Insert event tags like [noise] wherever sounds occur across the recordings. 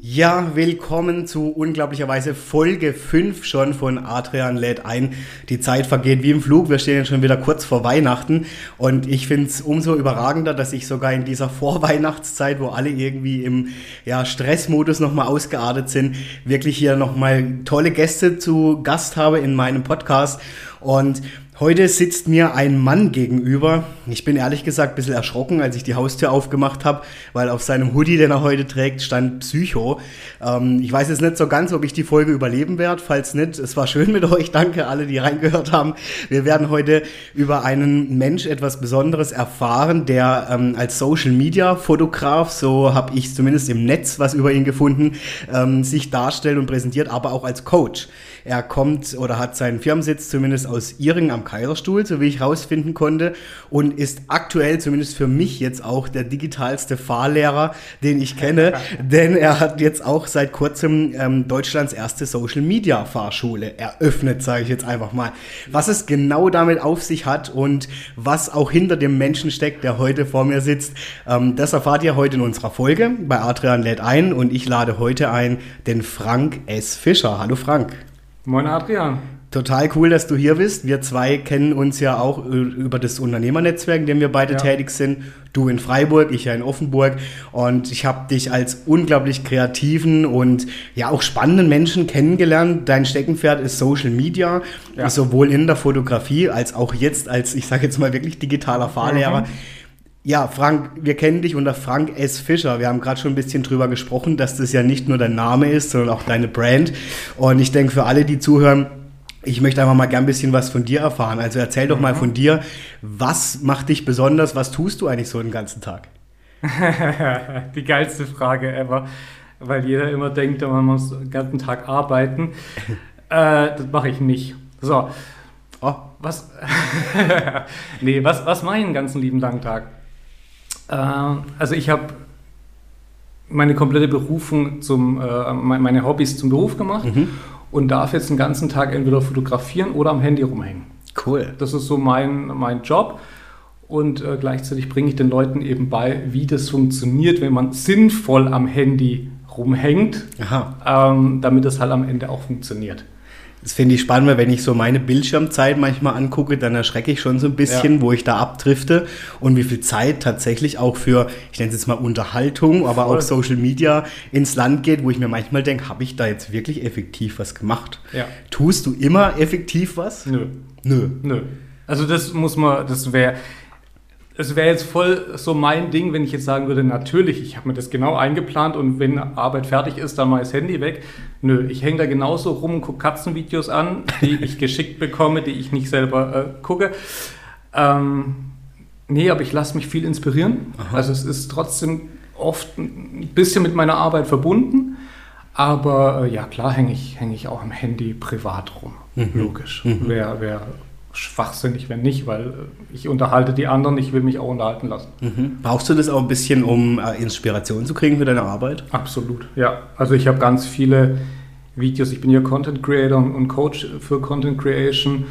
Ja, willkommen zu unglaublicherweise Folge 5 schon von Adrian lädt ein. Die Zeit vergeht wie im Flug. Wir stehen jetzt schon wieder kurz vor Weihnachten und ich finde es umso überragender, dass ich sogar in dieser [laughs] Vorweihnachtszeit, wo alle irgendwie im ja, Stressmodus nochmal ausgeartet sind, wirklich hier nochmal tolle Gäste zu Gast habe in meinem Podcast. Und Heute sitzt mir ein Mann gegenüber. Ich bin ehrlich gesagt ein bisschen erschrocken, als ich die Haustür aufgemacht habe, weil auf seinem Hoodie, den er heute trägt, stand Psycho. Ähm, ich weiß jetzt nicht so ganz, ob ich die Folge überleben werde. Falls nicht, es war schön mit euch. Danke alle, die reingehört haben. Wir werden heute über einen Mensch etwas Besonderes erfahren, der ähm, als Social Media Fotograf, so habe ich zumindest im Netz was über ihn gefunden, ähm, sich darstellt und präsentiert, aber auch als Coach. Er kommt oder hat seinen Firmensitz zumindest aus Iring am Kaiserstuhl, so wie ich rausfinden konnte, und ist aktuell zumindest für mich jetzt auch der digitalste Fahrlehrer, den ich kenne, [laughs] denn er hat jetzt auch seit kurzem ähm, Deutschlands erste Social Media Fahrschule eröffnet, sage ich jetzt einfach mal. Was es genau damit auf sich hat und was auch hinter dem Menschen steckt, der heute vor mir sitzt, ähm, das erfahrt ihr heute in unserer Folge bei Adrian lädt ein und ich lade heute ein den Frank S. Fischer. Hallo Frank. Moin Adrian. Total cool, dass du hier bist. Wir zwei kennen uns ja auch über das Unternehmernetzwerk, in dem wir beide ja. tätig sind. Du in Freiburg, ich ja in Offenburg. Und ich habe dich als unglaublich kreativen und ja auch spannenden Menschen kennengelernt. Dein Steckenpferd ist Social Media, ja. sowohl in der Fotografie als auch jetzt als, ich sage jetzt mal wirklich digitaler Fahrlehrer. Mhm. Ja, Frank, wir kennen dich unter Frank S. Fischer. Wir haben gerade schon ein bisschen drüber gesprochen, dass das ja nicht nur dein Name ist, sondern auch deine Brand. Und ich denke, für alle, die zuhören, ich möchte einfach mal gern ein bisschen was von dir erfahren. Also erzähl doch mal mhm. von dir, was macht dich besonders? Was tust du eigentlich so den ganzen Tag? [laughs] Die geilste Frage ever, weil jeder immer denkt, man muss den ganzen Tag arbeiten. [laughs] äh, das mache ich nicht. So. Oh. Was? [laughs] nee, was, was mache ich den ganzen lieben langen Tag? Äh, also ich habe meine komplette Berufung zum, äh, meine Hobbys zum Beruf gemacht mhm. und darf jetzt den ganzen Tag entweder fotografieren oder am Handy rumhängen. Cool. Das ist so mein, mein Job. Und äh, gleichzeitig bringe ich den Leuten eben bei, wie das funktioniert, wenn man sinnvoll am Handy rumhängt, ähm, damit es halt am Ende auch funktioniert. Das finde ich spannend, weil wenn ich so meine Bildschirmzeit manchmal angucke, dann erschrecke ich schon so ein bisschen, ja. wo ich da abdrifte und wie viel Zeit tatsächlich auch für, ich nenne es jetzt mal Unterhaltung, aber Voll. auch Social Media ins Land geht, wo ich mir manchmal denke, habe ich da jetzt wirklich effektiv was gemacht? Ja. Tust du immer effektiv was? Nö. Nö. Nö. Also das muss man, das wäre, es wäre jetzt voll so mein Ding, wenn ich jetzt sagen würde, natürlich, ich habe mir das genau eingeplant und wenn Arbeit fertig ist, dann mal das Handy weg. Nö, ich hänge da genauso rum und gucke Katzenvideos an, die [laughs] ich geschickt bekomme, die ich nicht selber äh, gucke. Ähm, nee, aber ich lasse mich viel inspirieren. Aha. Also es ist trotzdem oft ein bisschen mit meiner Arbeit verbunden. Aber äh, ja, klar hänge ich, häng ich auch am Handy privat rum. Mhm. Logisch. Mhm. Wer, wer schwachsinnig, wenn nicht, weil äh, ich unterhalte die anderen, ich will mich auch unterhalten lassen. Mhm. Brauchst du das auch ein bisschen, um äh, Inspiration zu kriegen für deine Arbeit? Absolut, ja. Also ich habe ganz viele Videos, ich bin ja Content Creator und Coach für Content Creation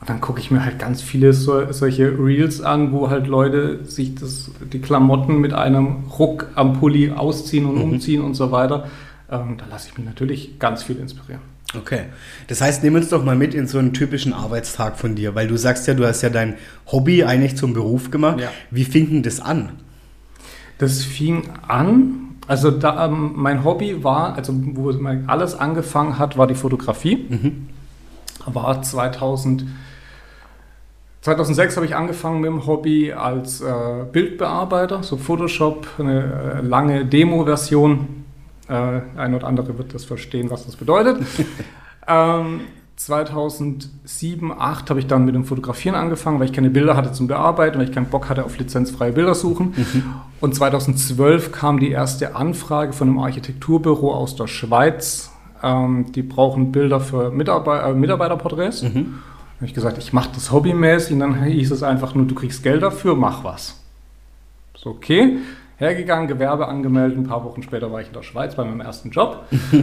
und dann gucke ich mir halt ganz viele so, solche Reels an, wo halt Leute sich das, die Klamotten mit einem Ruck am Pulli ausziehen und mhm. umziehen und so weiter. Ähm, da lasse ich mich natürlich ganz viel inspirieren. Okay. Das heißt, nimm uns doch mal mit in so einen typischen Arbeitstag von dir, weil du sagst ja, du hast ja dein Hobby eigentlich zum Beruf gemacht. Ja. Wie fing denn das an? Das fing an, also da, ähm, mein Hobby war, also wo alles angefangen hat, war die Fotografie. Mhm. War 2000, 2006 habe ich angefangen mit dem Hobby als äh, Bildbearbeiter, so Photoshop, eine äh, lange Demo-Version äh, ein oder andere wird das verstehen, was das bedeutet. [laughs] ähm, 2007, 2008 habe ich dann mit dem Fotografieren angefangen, weil ich keine Bilder hatte zum Bearbeiten, weil ich keinen Bock hatte auf lizenzfreie Bilder suchen. Mhm. Und 2012 kam die erste Anfrage von einem Architekturbüro aus der Schweiz. Ähm, die brauchen Bilder für Mitarbeit äh, Mitarbeiterporträts. Mhm. habe ich gesagt, ich mache das hobbymäßig und dann hieß es einfach nur, du kriegst Geld dafür, mach was. So, okay. Hergegangen, Gewerbe angemeldet, ein paar Wochen später war ich in der Schweiz bei meinem ersten Job. [laughs]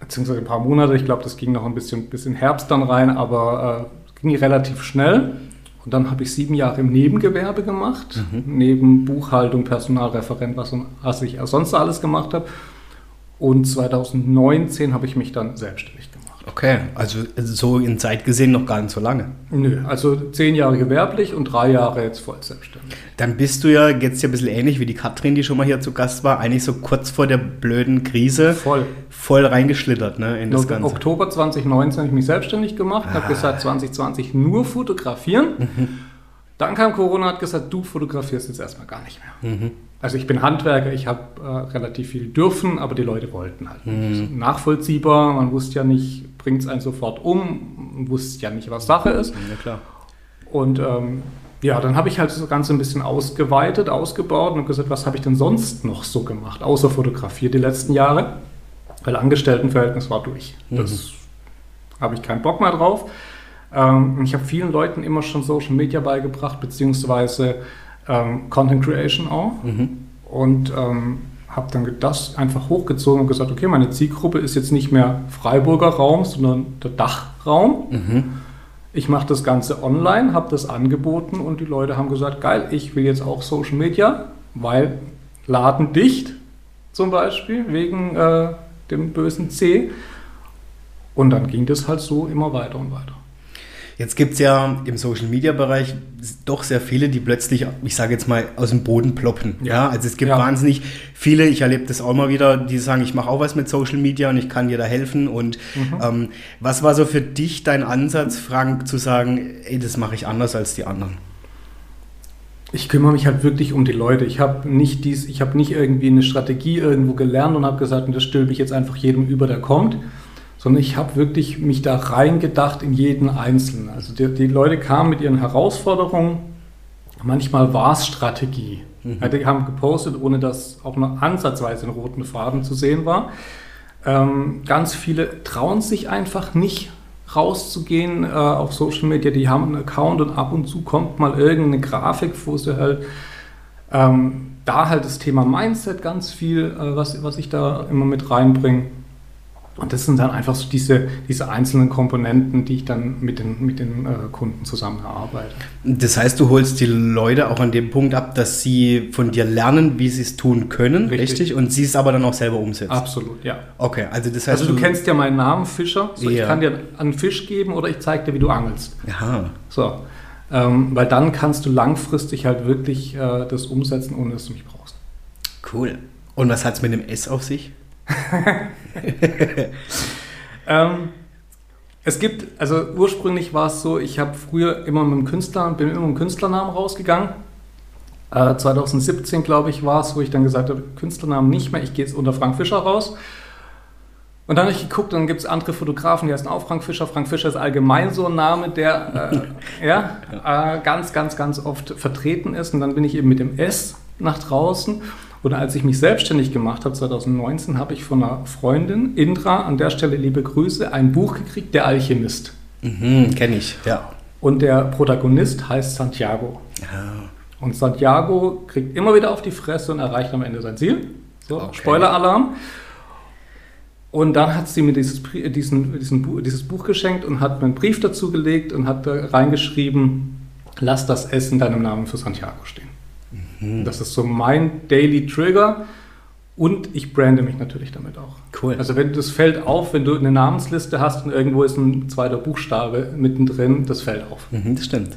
beziehungsweise ein paar Monate. Ich glaube, das ging noch ein bisschen, bisschen Herbst dann rein, aber äh, ging relativ schnell. Und dann habe ich sieben Jahre im Nebengewerbe gemacht, mhm. neben Buchhaltung, Personalreferent, was, was ich sonst alles gemacht habe. Und 2019 habe ich mich dann selbstständig gemacht. Okay, also so in Zeit gesehen noch gar nicht so lange. Nö, also zehn Jahre gewerblich und drei Jahre jetzt voll selbstständig. Dann bist du ja jetzt ja ein bisschen ähnlich wie die Katrin, die schon mal hier zu Gast war, eigentlich so kurz vor der blöden Krise voll, voll reingeschlittert ne, in das Ganze. Oktober 2019 habe ich mich selbstständig gemacht, ah. habe gesagt 2020 nur fotografieren. Mhm. Dann kam Corona, hat gesagt, du fotografierst jetzt erstmal gar nicht mehr. Mhm. Also ich bin Handwerker, ich habe äh, relativ viel dürfen, aber die Leute wollten halt nicht. Mhm. Nachvollziehbar, man wusste ja nicht, bringt es einen sofort um, man wusste ja nicht, was Sache ist. Ja, klar. Und ähm, ja, dann habe ich halt das Ganze ein bisschen ausgeweitet, ausgebaut und gesagt, was habe ich denn sonst noch so gemacht, außer Fotografie die letzten Jahre? Weil Angestelltenverhältnis war durch. Mhm. Das habe ich keinen Bock mehr drauf. Ähm, ich habe vielen Leuten immer schon Social Media beigebracht, beziehungsweise ähm, Content Creation auch. Mhm. Und ähm, habe dann das einfach hochgezogen und gesagt, okay, meine Zielgruppe ist jetzt nicht mehr Freiburger Raum, sondern der Dachraum. Mhm. Ich mache das Ganze online, habe das angeboten und die Leute haben gesagt, geil, ich will jetzt auch Social Media, weil Laden dicht zum Beispiel, wegen äh, dem bösen C. Und dann ging das halt so immer weiter und weiter. Jetzt gibt es ja im Social-Media-Bereich doch sehr viele, die plötzlich, ich sage jetzt mal, aus dem Boden ploppen. Ja, also es gibt ja. wahnsinnig viele, ich erlebe das auch mal wieder, die sagen, ich mache auch was mit Social Media und ich kann dir da helfen. Und mhm. ähm, was war so für dich dein Ansatz, Frank, zu sagen, ey, das mache ich anders als die anderen? Ich kümmere mich halt wirklich um die Leute. Ich habe nicht dies, ich habe nicht irgendwie eine Strategie irgendwo gelernt und habe gesagt, das stülpe ich jetzt einfach jedem über, der kommt, sondern ich habe wirklich mich da reingedacht in jeden Einzelnen. Also die, die, Leute kamen mit ihren Herausforderungen, manchmal war es Strategie. Mhm. Die haben gepostet, ohne dass auch nur ansatzweise ein roten Faden zu sehen war. Ähm, ganz viele trauen sich einfach nicht rauszugehen äh, auf Social Media, die haben einen Account und ab und zu kommt mal irgendeine Grafik, wo sie halt ähm, da halt das Thema Mindset ganz viel, äh, was, was ich da immer mit reinbringe. Und das sind dann einfach so diese, diese einzelnen Komponenten, die ich dann mit den, mit den äh, Kunden zusammen erarbeite. Das heißt, du holst die Leute auch an dem Punkt ab, dass sie von dir lernen, wie sie es tun können, richtig? richtig? Und sie es aber dann auch selber umsetzen. Absolut, ja. Okay, also das heißt. Also du, du kennst ja meinen Namen, Fischer. So, ja. Ich kann dir einen Fisch geben oder ich zeige dir, wie du angelst. Aha. So. Ähm, weil dann kannst du langfristig halt wirklich äh, das umsetzen, ohne dass du mich brauchst. Cool. Und was hat es mit dem S auf sich? [laughs] ähm, es gibt, also ursprünglich war es so, ich habe früher immer mit dem Künstler, bin immer mit dem Künstlernamen rausgegangen. Äh, 2017, glaube ich, war es, wo ich dann gesagt habe, Künstlernamen nicht mehr, ich gehe jetzt unter Frank Fischer raus. Und dann habe ich geguckt, dann gibt es andere Fotografen, die heißen auch Frank Fischer. Frank Fischer ist allgemein so ein Name, der äh, [laughs] ja, äh, ganz, ganz, ganz oft vertreten ist. Und dann bin ich eben mit dem S nach draußen. Und als ich mich selbstständig gemacht habe, 2019, habe ich von einer Freundin, Indra, an der Stelle liebe Grüße, ein Buch gekriegt, Der Alchemist. Mhm, Kenne ich, ja. Und der Protagonist heißt Santiago. Ja. Und Santiago kriegt immer wieder auf die Fresse und erreicht am Ende sein Ziel. So, okay. Spoiler-Alarm. Und dann hat sie mir dieses, diesen, diesen, dieses Buch geschenkt und hat mir einen Brief dazu gelegt und hat da reingeschrieben, lass das in deinem Namen für Santiago stehen. Mhm. Das ist so mein Daily Trigger. Und ich brande mich natürlich damit auch. Cool. Also wenn das fällt auf, wenn du eine Namensliste hast und irgendwo ist ein zweiter Buchstabe mittendrin, das fällt auf. Mhm, das stimmt.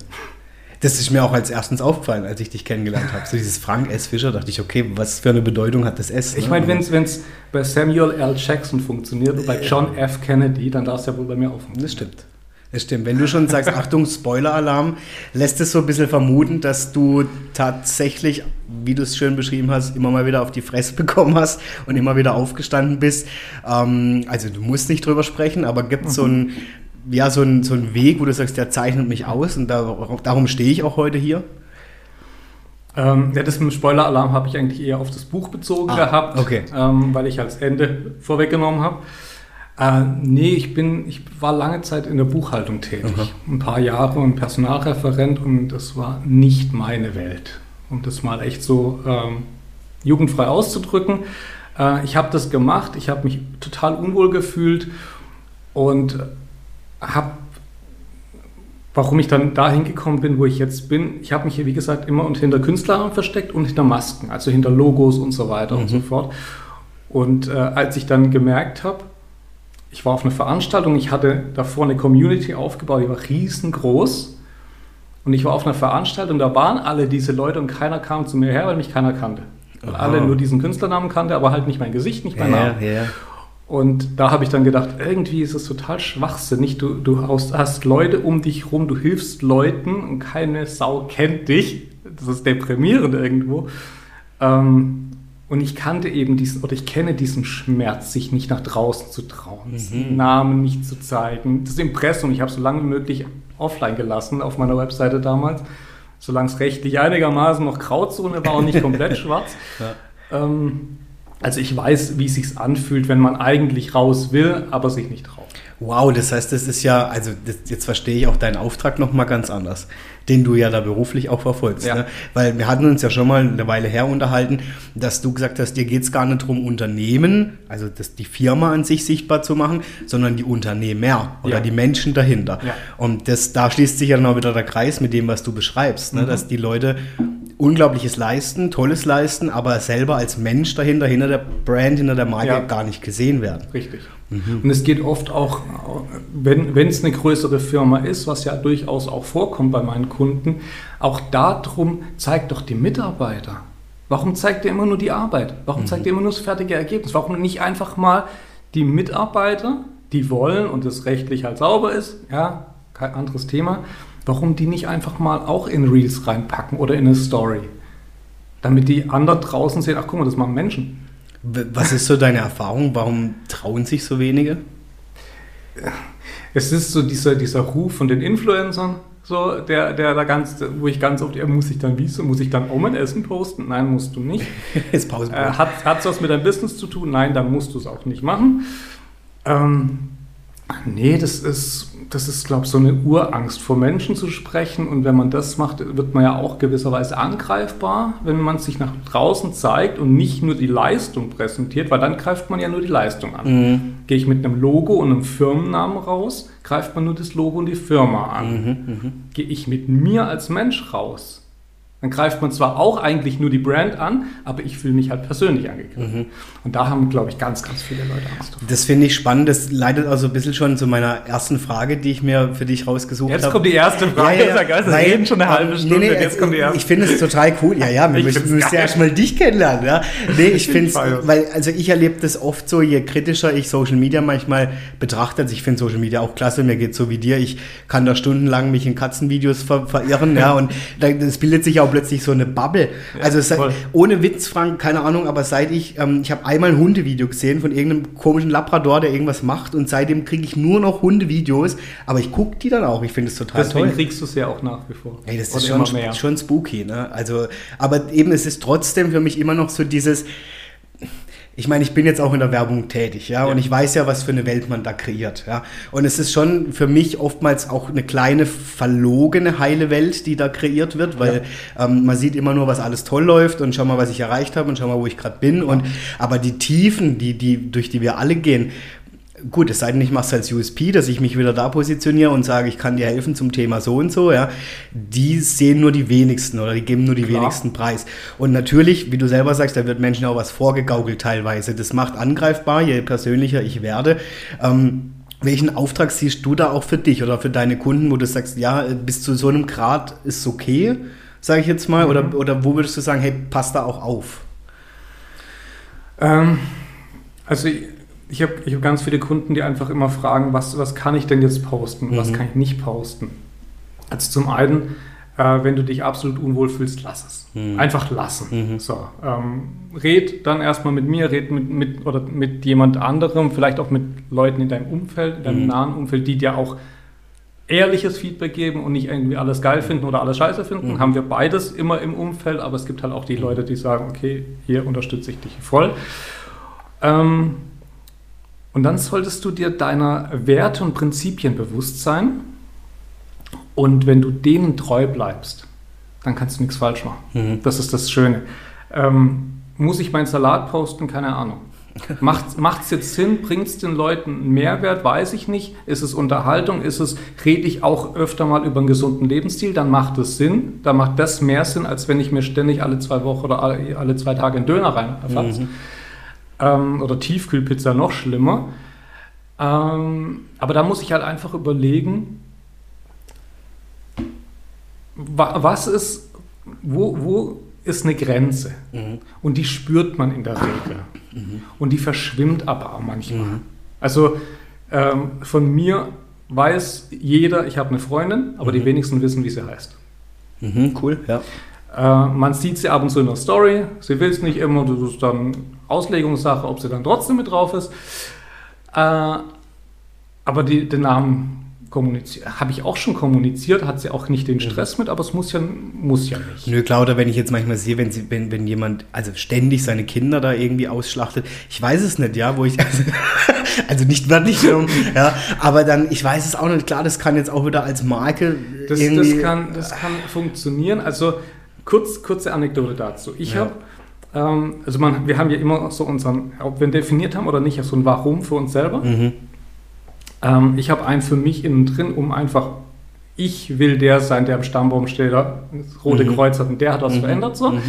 Das ist mir auch als erstens aufgefallen, als ich dich kennengelernt habe. So dieses Frank S. Fischer, dachte ich, okay, was für eine Bedeutung hat das S? Ich ne? meine, wenn es bei Samuel L. Jackson funktioniert und bei John F. Kennedy, dann darf es ja wohl bei mir auch funktionieren. Das stimmt. Das stimmt. Wenn du schon sagst, [laughs] Achtung, Spoiler-Alarm, lässt es so ein bisschen vermuten, dass du tatsächlich, wie du es schön beschrieben hast, immer mal wieder auf die Fresse bekommen hast und immer wieder aufgestanden bist. Ähm, also du musst nicht drüber sprechen, aber gibt es mhm. so ein ja, so ein, so ein Weg, wo du sagst, der zeichnet mich aus und da, darum stehe ich auch heute hier? Ähm, ja, das mit dem Spoiler-Alarm habe ich eigentlich eher auf das Buch bezogen ah, gehabt, okay. ähm, weil ich als Ende vorweggenommen habe. Äh, nee, ich bin, ich war lange Zeit in der Buchhaltung tätig, mhm. ein paar Jahre und Personalreferent und das war nicht meine Welt, um das mal echt so ähm, jugendfrei auszudrücken. Äh, ich habe das gemacht, ich habe mich total unwohl gefühlt und habe warum ich dann dahin gekommen bin, wo ich jetzt bin. Ich habe mich hier, wie gesagt, immer hinter Künstlern versteckt und hinter Masken, also hinter Logos und so weiter mhm. und so fort. Und äh, als ich dann gemerkt habe, ich war auf einer Veranstaltung, ich hatte davor eine Community aufgebaut, die war riesengroß. Und ich war auf einer Veranstaltung, da waren alle diese Leute und keiner kam zu mir her, weil mich keiner kannte. Weil Aha. alle nur diesen Künstlernamen kannte, aber halt nicht mein Gesicht, nicht mein ja, Name. Ja. Und da habe ich dann gedacht, irgendwie ist es total schwachsinnig. Du, du hast, hast, Leute um dich rum, du hilfst Leuten und keine Sau kennt dich. Das ist deprimierend irgendwo. Ähm, und ich kannte eben diesen, oder ich kenne diesen Schmerz, sich nicht nach draußen zu trauen, mhm. Namen nicht zu zeigen. Das Impressum, ich habe so lange wie möglich offline gelassen auf meiner Webseite damals, solange es rechtlich einigermaßen noch Grauzone war und nicht [laughs] komplett schwarz. Ja. Ähm, also ich weiß, wie es sich anfühlt, wenn man eigentlich raus will, aber sich nicht traut. Wow, das heißt, das ist ja, also das, jetzt verstehe ich auch deinen Auftrag nochmal ganz anders, den du ja da beruflich auch verfolgst. Ja. Ne? Weil wir hatten uns ja schon mal eine Weile her unterhalten, dass du gesagt hast, dir geht es gar nicht darum, Unternehmen, also das, die Firma an sich sichtbar zu machen, sondern die Unternehmer oder ja. die Menschen dahinter. Ja. Und das, da schließt sich ja dann auch wieder der Kreis mit dem, was du beschreibst, ne? Mhm. dass die Leute Unglaubliches leisten, Tolles leisten, aber selber als Mensch dahinter, hinter der Brand, hinter der Marke gar nicht gesehen werden. Richtig. Mhm. Und es geht oft auch, wenn, es eine größere Firma ist, was ja durchaus auch vorkommt bei meinen Kunden, auch darum, zeigt doch die Mitarbeiter. Warum zeigt ihr immer nur die Arbeit? Warum mhm. zeigt ihr immer nur das fertige Ergebnis? Warum nicht einfach mal die Mitarbeiter, die wollen und es rechtlich halt sauber ist, ja, kein anderes Thema, warum die nicht einfach mal auch in Reels reinpacken oder in eine Story? Damit die anderen draußen sehen, ach guck mal, das machen Menschen. Was ist so deine Erfahrung? Warum trauen sich so wenige? Es ist so dieser, dieser Ruf von den Influencern, so, der, der da ganz, wo ich ganz oft, ja, muss ich dann wie so, muss ich dann auch mein Essen posten? Nein, musst du nicht. [laughs] ist Pause. Äh, hat es was mit deinem Business zu tun? Nein, dann musst du es auch nicht machen. Ähm, nee, das ist, das ist, glaube ich, so eine Urangst, vor Menschen zu sprechen. Und wenn man das macht, wird man ja auch gewisserweise angreifbar, wenn man sich nach draußen zeigt und nicht nur die Leistung präsentiert, weil dann greift man ja nur die Leistung an. Mhm. Gehe ich mit einem Logo und einem Firmennamen raus, greift man nur das Logo und die Firma an. Mhm, mh. Gehe ich mit mir als Mensch raus, dann greift man zwar auch eigentlich nur die Brand an, aber ich fühle mich halt persönlich angegriffen. Mhm. Und da haben, glaube ich, ganz, ganz viele Leute Angst davor. Das finde ich spannend. Das leitet also ein bisschen schon zu meiner ersten Frage, die ich mir für dich rausgesucht habe. Jetzt kommt die erste Frage. Ja, ja, ja. Das reden schon eine halbe Stunde. Nee, nee, jetzt kommt die erste. Ich finde es total cool. Ja, ja, [laughs] wir müssen, müssen ja erstmal dich kennenlernen. Ja. Nee, [laughs] ich finde es, weil, also ich erlebe das oft so, je kritischer ich Social Media manchmal betrachte. Also ich finde Social Media auch klasse. Mir geht so wie dir. Ich kann da stundenlang mich in Katzenvideos ver verirren. ja, [laughs] und das bildet sich auch plötzlich so eine Bubble. Ja, also seit, ohne Witz, Frank, keine Ahnung, aber seit ich, ähm, ich habe einmal ein Hundevideo gesehen von irgendeinem komischen Labrador, der irgendwas macht und seitdem kriege ich nur noch Hundevideos, aber ich gucke die dann auch, ich finde es total Deswegen toll. Deswegen kriegst du es ja auch nach wie vor. Ey, das ist schon, schon spooky, ne? Also, aber eben, es ist trotzdem für mich immer noch so dieses, ich meine, ich bin jetzt auch in der Werbung tätig, ja, ja, und ich weiß ja, was für eine Welt man da kreiert, ja. Und es ist schon für mich oftmals auch eine kleine verlogene heile Welt, die da kreiert wird, weil ja. ähm, man sieht immer nur, was alles toll läuft und schau mal, was ich erreicht habe und schau mal, wo ich gerade bin. Und aber die Tiefen, die, die, durch die wir alle gehen, gut, es sei denn, ich mache es als USP, dass ich mich wieder da positioniere und sage, ich kann dir helfen zum Thema so und so, ja, die sehen nur die wenigsten oder die geben nur die Klar. wenigsten Preis. Und natürlich, wie du selber sagst, da wird Menschen auch was vorgegaukelt teilweise. Das macht angreifbar, je persönlicher ich werde. Ähm, welchen Auftrag siehst du da auch für dich oder für deine Kunden, wo du sagst, ja, bis zu so einem Grad ist es okay, sage ich jetzt mal, mhm. oder, oder wo würdest du sagen, hey, passt da auch auf? Ähm, also ich habe ich hab ganz viele Kunden, die einfach immer fragen, was, was kann ich denn jetzt posten, mhm. was kann ich nicht posten. Also zum einen Äh, wenn du dich absolut unwohl fühlst, lass es. Mhm. Einfach lassen. Mhm. So, ähm, red dann erstmal mit mir, red mit, mit, oder mit jemand anderem, vielleicht auch mit Leuten in deinem Umfeld, in deinem mhm. nahen Umfeld, die dir auch ehrliches Feedback geben und nicht irgendwie alles geil finden oder alles scheiße finden. Mhm. Haben wir beides immer im Umfeld, aber es gibt halt auch die mhm. Leute, die sagen, okay, hier unterstütze ich dich voll. Ähm, und dann solltest du dir deiner Werte und Prinzipien bewusst sein. Und wenn du denen treu bleibst, dann kannst du nichts falsch machen. Mhm. Das ist das Schöne. Ähm, muss ich meinen Salat posten? Keine Ahnung. [laughs] Macht es jetzt Sinn? Bringt es den Leuten einen Mehrwert? Weiß ich nicht. Ist es Unterhaltung? Ist es, rede ich auch öfter mal über einen gesunden Lebensstil? Dann macht es Sinn. Dann macht das mehr Sinn, als wenn ich mir ständig alle zwei Wochen oder alle, alle zwei Tage einen Döner reinfasse. Mhm. Ähm, oder Tiefkühlpizza noch schlimmer. Ähm, aber da muss ich halt einfach überlegen, was ist, wo, wo ist eine Grenze? Mhm. Und die spürt man in der Regel. Mhm. Und die verschwimmt aber auch manchmal. Mhm. Also ähm, von mir weiß jeder, ich habe eine Freundin, aber die mhm. wenigsten wissen, wie sie heißt. Mhm, cool, ja. Äh, man sieht sie ab und zu in der Story, sie will es nicht immer, das ist dann Auslegungssache, ob sie dann trotzdem mit drauf ist. Äh, aber die, den Namen habe ich auch schon kommuniziert, hat sie auch nicht den Stress mit, aber es muss ja, muss ja nicht. Nö, klar, oder wenn ich jetzt manchmal sehe, wenn, sie, wenn, wenn jemand also ständig seine Kinder da irgendwie ausschlachtet, ich weiß es nicht, ja, wo ich, also, [laughs] also nicht wörtlich, [laughs] ja, aber dann, ich weiß es auch nicht, klar, das kann jetzt auch wieder als Marke das, irgendwie... Das kann, das kann funktionieren, also kurz, kurze Anekdote dazu. Ich ja. habe ähm, also man, wir haben ja immer so unseren, ob wir definiert haben oder nicht, so ein Warum für uns selber. Mhm. Ähm, ich habe einen für mich innen drin, um einfach, ich will der sein, der am Stammbaum steht, das rote mhm. Kreuz hat und der hat was mhm. verändert. So. Mhm.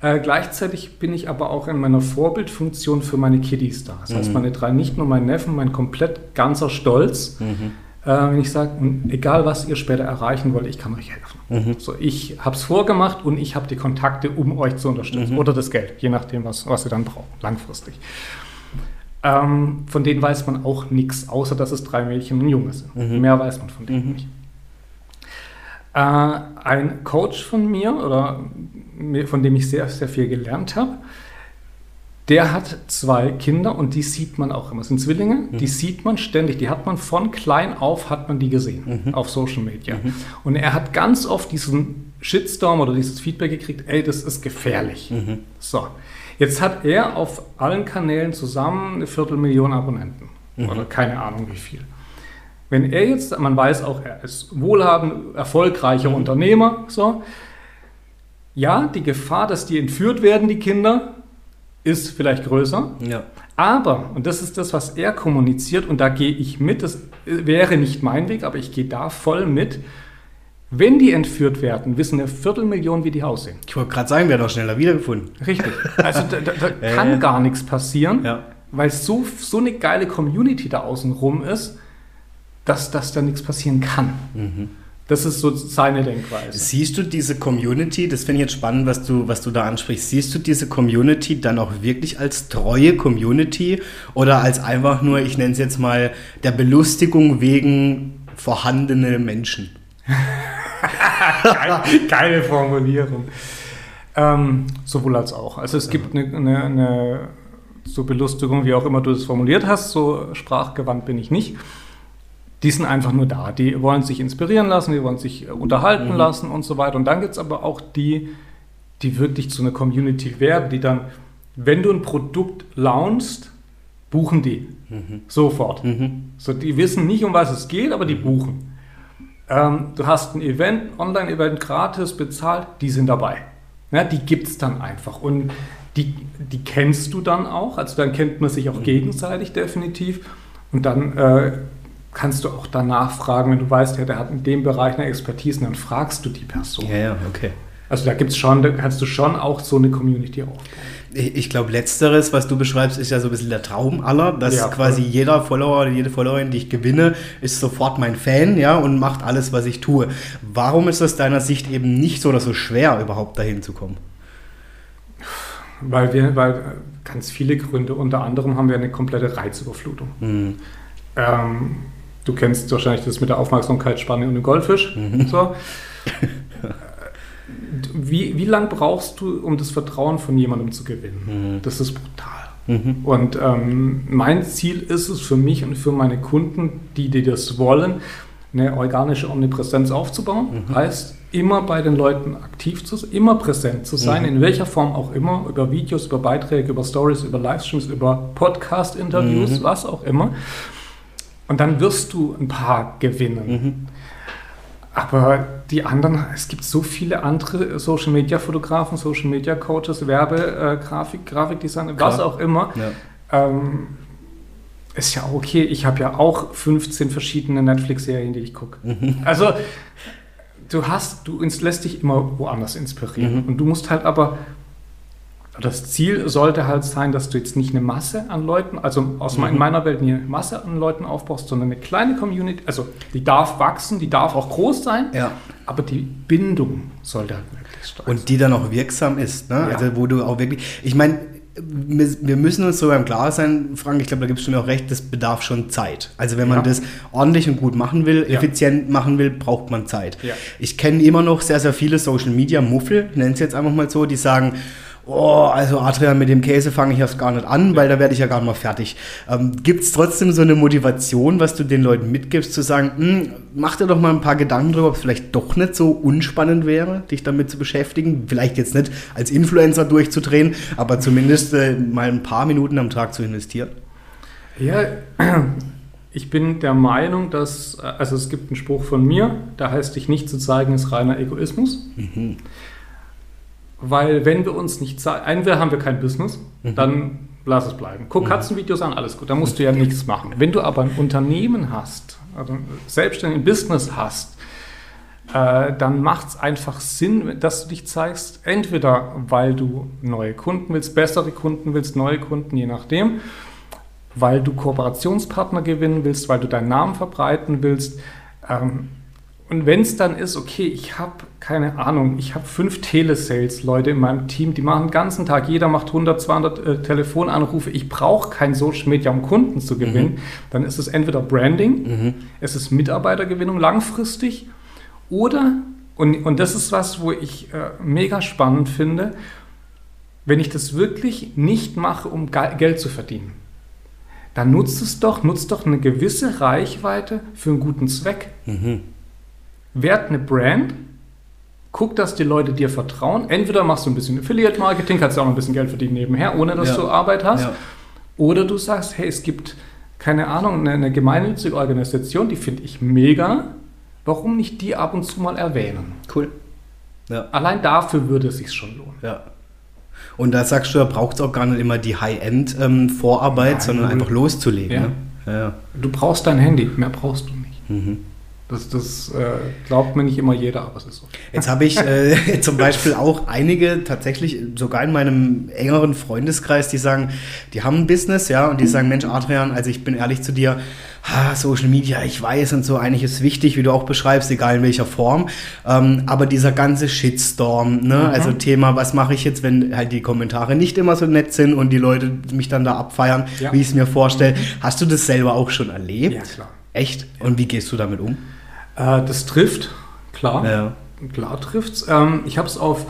Äh, gleichzeitig bin ich aber auch in meiner Vorbildfunktion für meine Kiddies da. Das heißt, mhm. meine drei Nichten und mein Neffen, mein komplett ganzer Stolz. Mhm. Äh, wenn ich sage, egal was ihr später erreichen wollt, ich kann euch helfen. Mhm. So, ich habe es vorgemacht und ich habe die Kontakte, um euch zu unterstützen. Oder das Geld, je nachdem, was, was ihr dann braucht, langfristig. Ähm, von denen weiß man auch nichts, außer dass es drei Mädchen und ein Junge sind. Mhm. Mehr weiß man von denen mhm. nicht. Äh, ein Coach von mir, oder von dem ich sehr, sehr viel gelernt habe, der hat zwei Kinder und die sieht man auch immer. Das sind Zwillinge, mhm. die sieht man ständig. Die hat man von klein auf, hat man die gesehen mhm. auf Social Media. Mhm. Und er hat ganz oft diesen Shitstorm oder dieses Feedback gekriegt, ey, das ist gefährlich. Mhm. So. Jetzt hat er auf allen Kanälen zusammen eine Viertelmillion Abonnenten. Mhm. Oder keine Ahnung wie viel. Wenn er jetzt, man weiß auch, er ist wohlhabend, erfolgreicher mhm. Unternehmer, so. Ja, die Gefahr, dass die entführt werden, die Kinder, ist vielleicht größer. Ja. Aber, und das ist das, was er kommuniziert, und da gehe ich mit, das wäre nicht mein Weg, aber ich gehe da voll mit, wenn die entführt werden, wissen eine Viertelmillion, wie die aussehen. Ich wollte gerade sagen, werden auch schneller wiedergefunden. Richtig. Also da, da, da [laughs] äh, kann gar nichts passieren, ja. weil so, so eine geile Community da außen rum ist, dass, dass da nichts passieren kann. Mhm. Das ist so seine Denkweise. Siehst du diese Community, das finde ich jetzt spannend, was du, was du da ansprichst, siehst du diese Community dann auch wirklich als treue Community oder als einfach nur, ich nenne es jetzt mal, der Belustigung wegen vorhandene Menschen? Geile Formulierung. Ähm, sowohl als auch. Also es gibt eine, eine, eine so Belustigung, wie auch immer du es formuliert hast, so sprachgewandt bin ich nicht. Die sind einfach nur da. Die wollen sich inspirieren lassen, die wollen sich unterhalten mhm. lassen und so weiter. Und dann gibt es aber auch die, die wirklich zu einer Community werden, die dann, wenn du ein Produkt launchst, buchen die. Mhm. Sofort. Mhm. So, die wissen nicht, um was es geht, aber die buchen. Ähm, du hast ein Event, Online-Event gratis, bezahlt, die sind dabei. Ja, die gibt es dann einfach. Und die, die kennst du dann auch. Also dann kennt man sich auch mhm. gegenseitig definitiv. Und dann äh, kannst du auch danach fragen, wenn du weißt, ja, der hat in dem Bereich eine Expertise, dann fragst du die Person. Ja, ja, okay. Also da gibt's schon, da kannst du schon auch so eine Community aufbauen. Ich glaube, letzteres, was du beschreibst, ist ja so ein bisschen der Traum aller, dass ja, quasi jeder Follower oder jede Followerin, die ich gewinne, ist sofort mein Fan, ja, und macht alles, was ich tue. Warum ist aus deiner Sicht eben nicht so oder so schwer, überhaupt dahin zu kommen? Weil wir, weil ganz viele Gründe, unter anderem haben wir eine komplette Reizüberflutung. Mhm. Ähm, du kennst wahrscheinlich das mit der Aufmerksamkeitsspanne und dem Goldfisch. Mhm. So. [laughs] wie, wie lange brauchst du, um das Vertrauen von jemandem zu gewinnen? Mhm. Das ist brutal. Und ähm, mein Ziel ist es für mich und für meine Kunden, die, die das wollen, eine organische Omnipräsenz aufzubauen. Heißt, immer bei den Leuten aktiv zu sein, immer präsent zu sein, in welcher Form auch immer, über Videos, über Beiträge, über Stories, über Livestreams, über Podcast-Interviews, was auch immer. Und dann wirst du ein paar gewinnen. Aber die anderen, es gibt so viele andere Social Media Fotografen, Social Media Coaches, Werbe, äh, Grafik, Grafikdesigner, was auch immer. Ja. Ähm, ist ja auch okay. Ich habe ja auch 15 verschiedene Netflix-Serien, die ich gucke. Also du hast, du lässt dich immer woanders inspirieren. Und du musst halt aber, das Ziel sollte halt sein, dass du jetzt nicht eine Masse an Leuten, also aus in meiner Welt nie eine Masse an Leuten aufbaust, sondern eine kleine Community. Also die darf wachsen, die darf auch groß sein, Ja. aber die Bindung sollte halt möglichst stark Und die dann auch wirksam ist. Ne? Ja. Also wo du auch wirklich, ich meine, wir müssen uns so beim Klar sein, Frank, ich glaube, da gibst du mir auch recht, das bedarf schon Zeit. Also wenn man Ja. das ordentlich und gut machen will, Ja. effizient machen will, braucht man Zeit. Ja. Ich kenne immer noch sehr, sehr viele Social-Media-Muffel, nennen es jetzt einfach mal so, die sagen, oh, also Adrian, mit dem Käse fange ich erst gar nicht an, weil da werde ich ja gar nicht mal fertig. Ähm, Gibt es trotzdem so eine Motivation, was du den Leuten mitgibst, zu sagen, hm, mach dir doch mal ein paar Gedanken drüber, ob es vielleicht doch nicht so unspannend wäre, dich damit zu beschäftigen? Vielleicht jetzt nicht als Influencer durchzudrehen, aber zumindest äh, mal ein paar Minuten am Tag zu investieren. Ja, [clears throat] ich bin der Meinung, dass, äh, also es gibt einen Spruch von mir, der heißt, dich nicht zu zeigen, ist reiner Egoismus. Weil wenn wir uns nicht zeigen, entweder haben wir kein Business, dann lass es bleiben. Guck Katzenvideos an, alles gut, da musst du ja nichts machen. Wenn du aber ein Unternehmen hast, also ein selbstständiges Business hast, äh, dann macht es einfach Sinn, dass du dich zeigst, entweder weil du neue Kunden willst, bessere Kunden willst, neue Kunden, je nachdem, weil du Kooperationspartner gewinnen willst, weil du deinen Namen verbreiten willst. Ähm, und wenn es dann ist, okay, ich habe keine Ahnung, ich habe fünf Telesales-Leute in meinem Team, die machen den ganzen Tag, jeder macht 100, 200 äh, Telefonanrufe, ich brauche kein Social Media, um Kunden zu gewinnen, dann ist es entweder Branding, es ist Mitarbeitergewinnung langfristig oder, und, und das ist was, wo ich äh, mega spannend finde, wenn ich das wirklich nicht mache, um Ge Geld zu verdienen, dann nutzt es doch, nutzt doch eine gewisse Reichweite für einen guten Zweck. Werd eine Brand, guck, dass die Leute dir vertrauen. Entweder machst du ein bisschen Affiliate-Marketing, kannst du auch noch ein bisschen Geld verdienen nebenher, ohne dass Ja. du Arbeit hast. Ja. Oder du sagst, hey, es gibt, keine Ahnung, eine, eine gemeinnützige Organisation, die finde ich mega. Warum nicht die ab und zu mal erwähnen? Cool. Ja. Allein dafür würde es sich schon lohnen. Ja. Und da sagst du, da braucht es auch gar nicht immer die High-End-Vorarbeit, Nein, sondern einfach loszulegen. Ja. Ne? Du brauchst dein Handy, mehr brauchst du nicht. Mhm. Das, das äh, glaubt mir nicht immer jeder, aber es ist so. Jetzt habe ich äh, [laughs] zum Beispiel auch einige tatsächlich, sogar in meinem engeren Freundeskreis, die sagen, die haben ein Business, ja, und die sagen, Mensch, Adrian, also ich bin ehrlich zu dir, ah, Social Media, ich weiß und so, eigentlich ist wichtig, wie du auch beschreibst, egal in welcher Form, ähm, aber dieser ganze Shitstorm, ne, also Thema, was mache ich jetzt, wenn halt die Kommentare nicht immer so nett sind und die Leute mich dann da abfeiern, Ja. wie ich es mir vorstelle. Hast du das selber auch schon erlebt? Ja, klar. Echt? Und wie gehst du damit um? Äh, das trifft, klar. Ja. Klar trifft's. Ähm, ich habe es auf,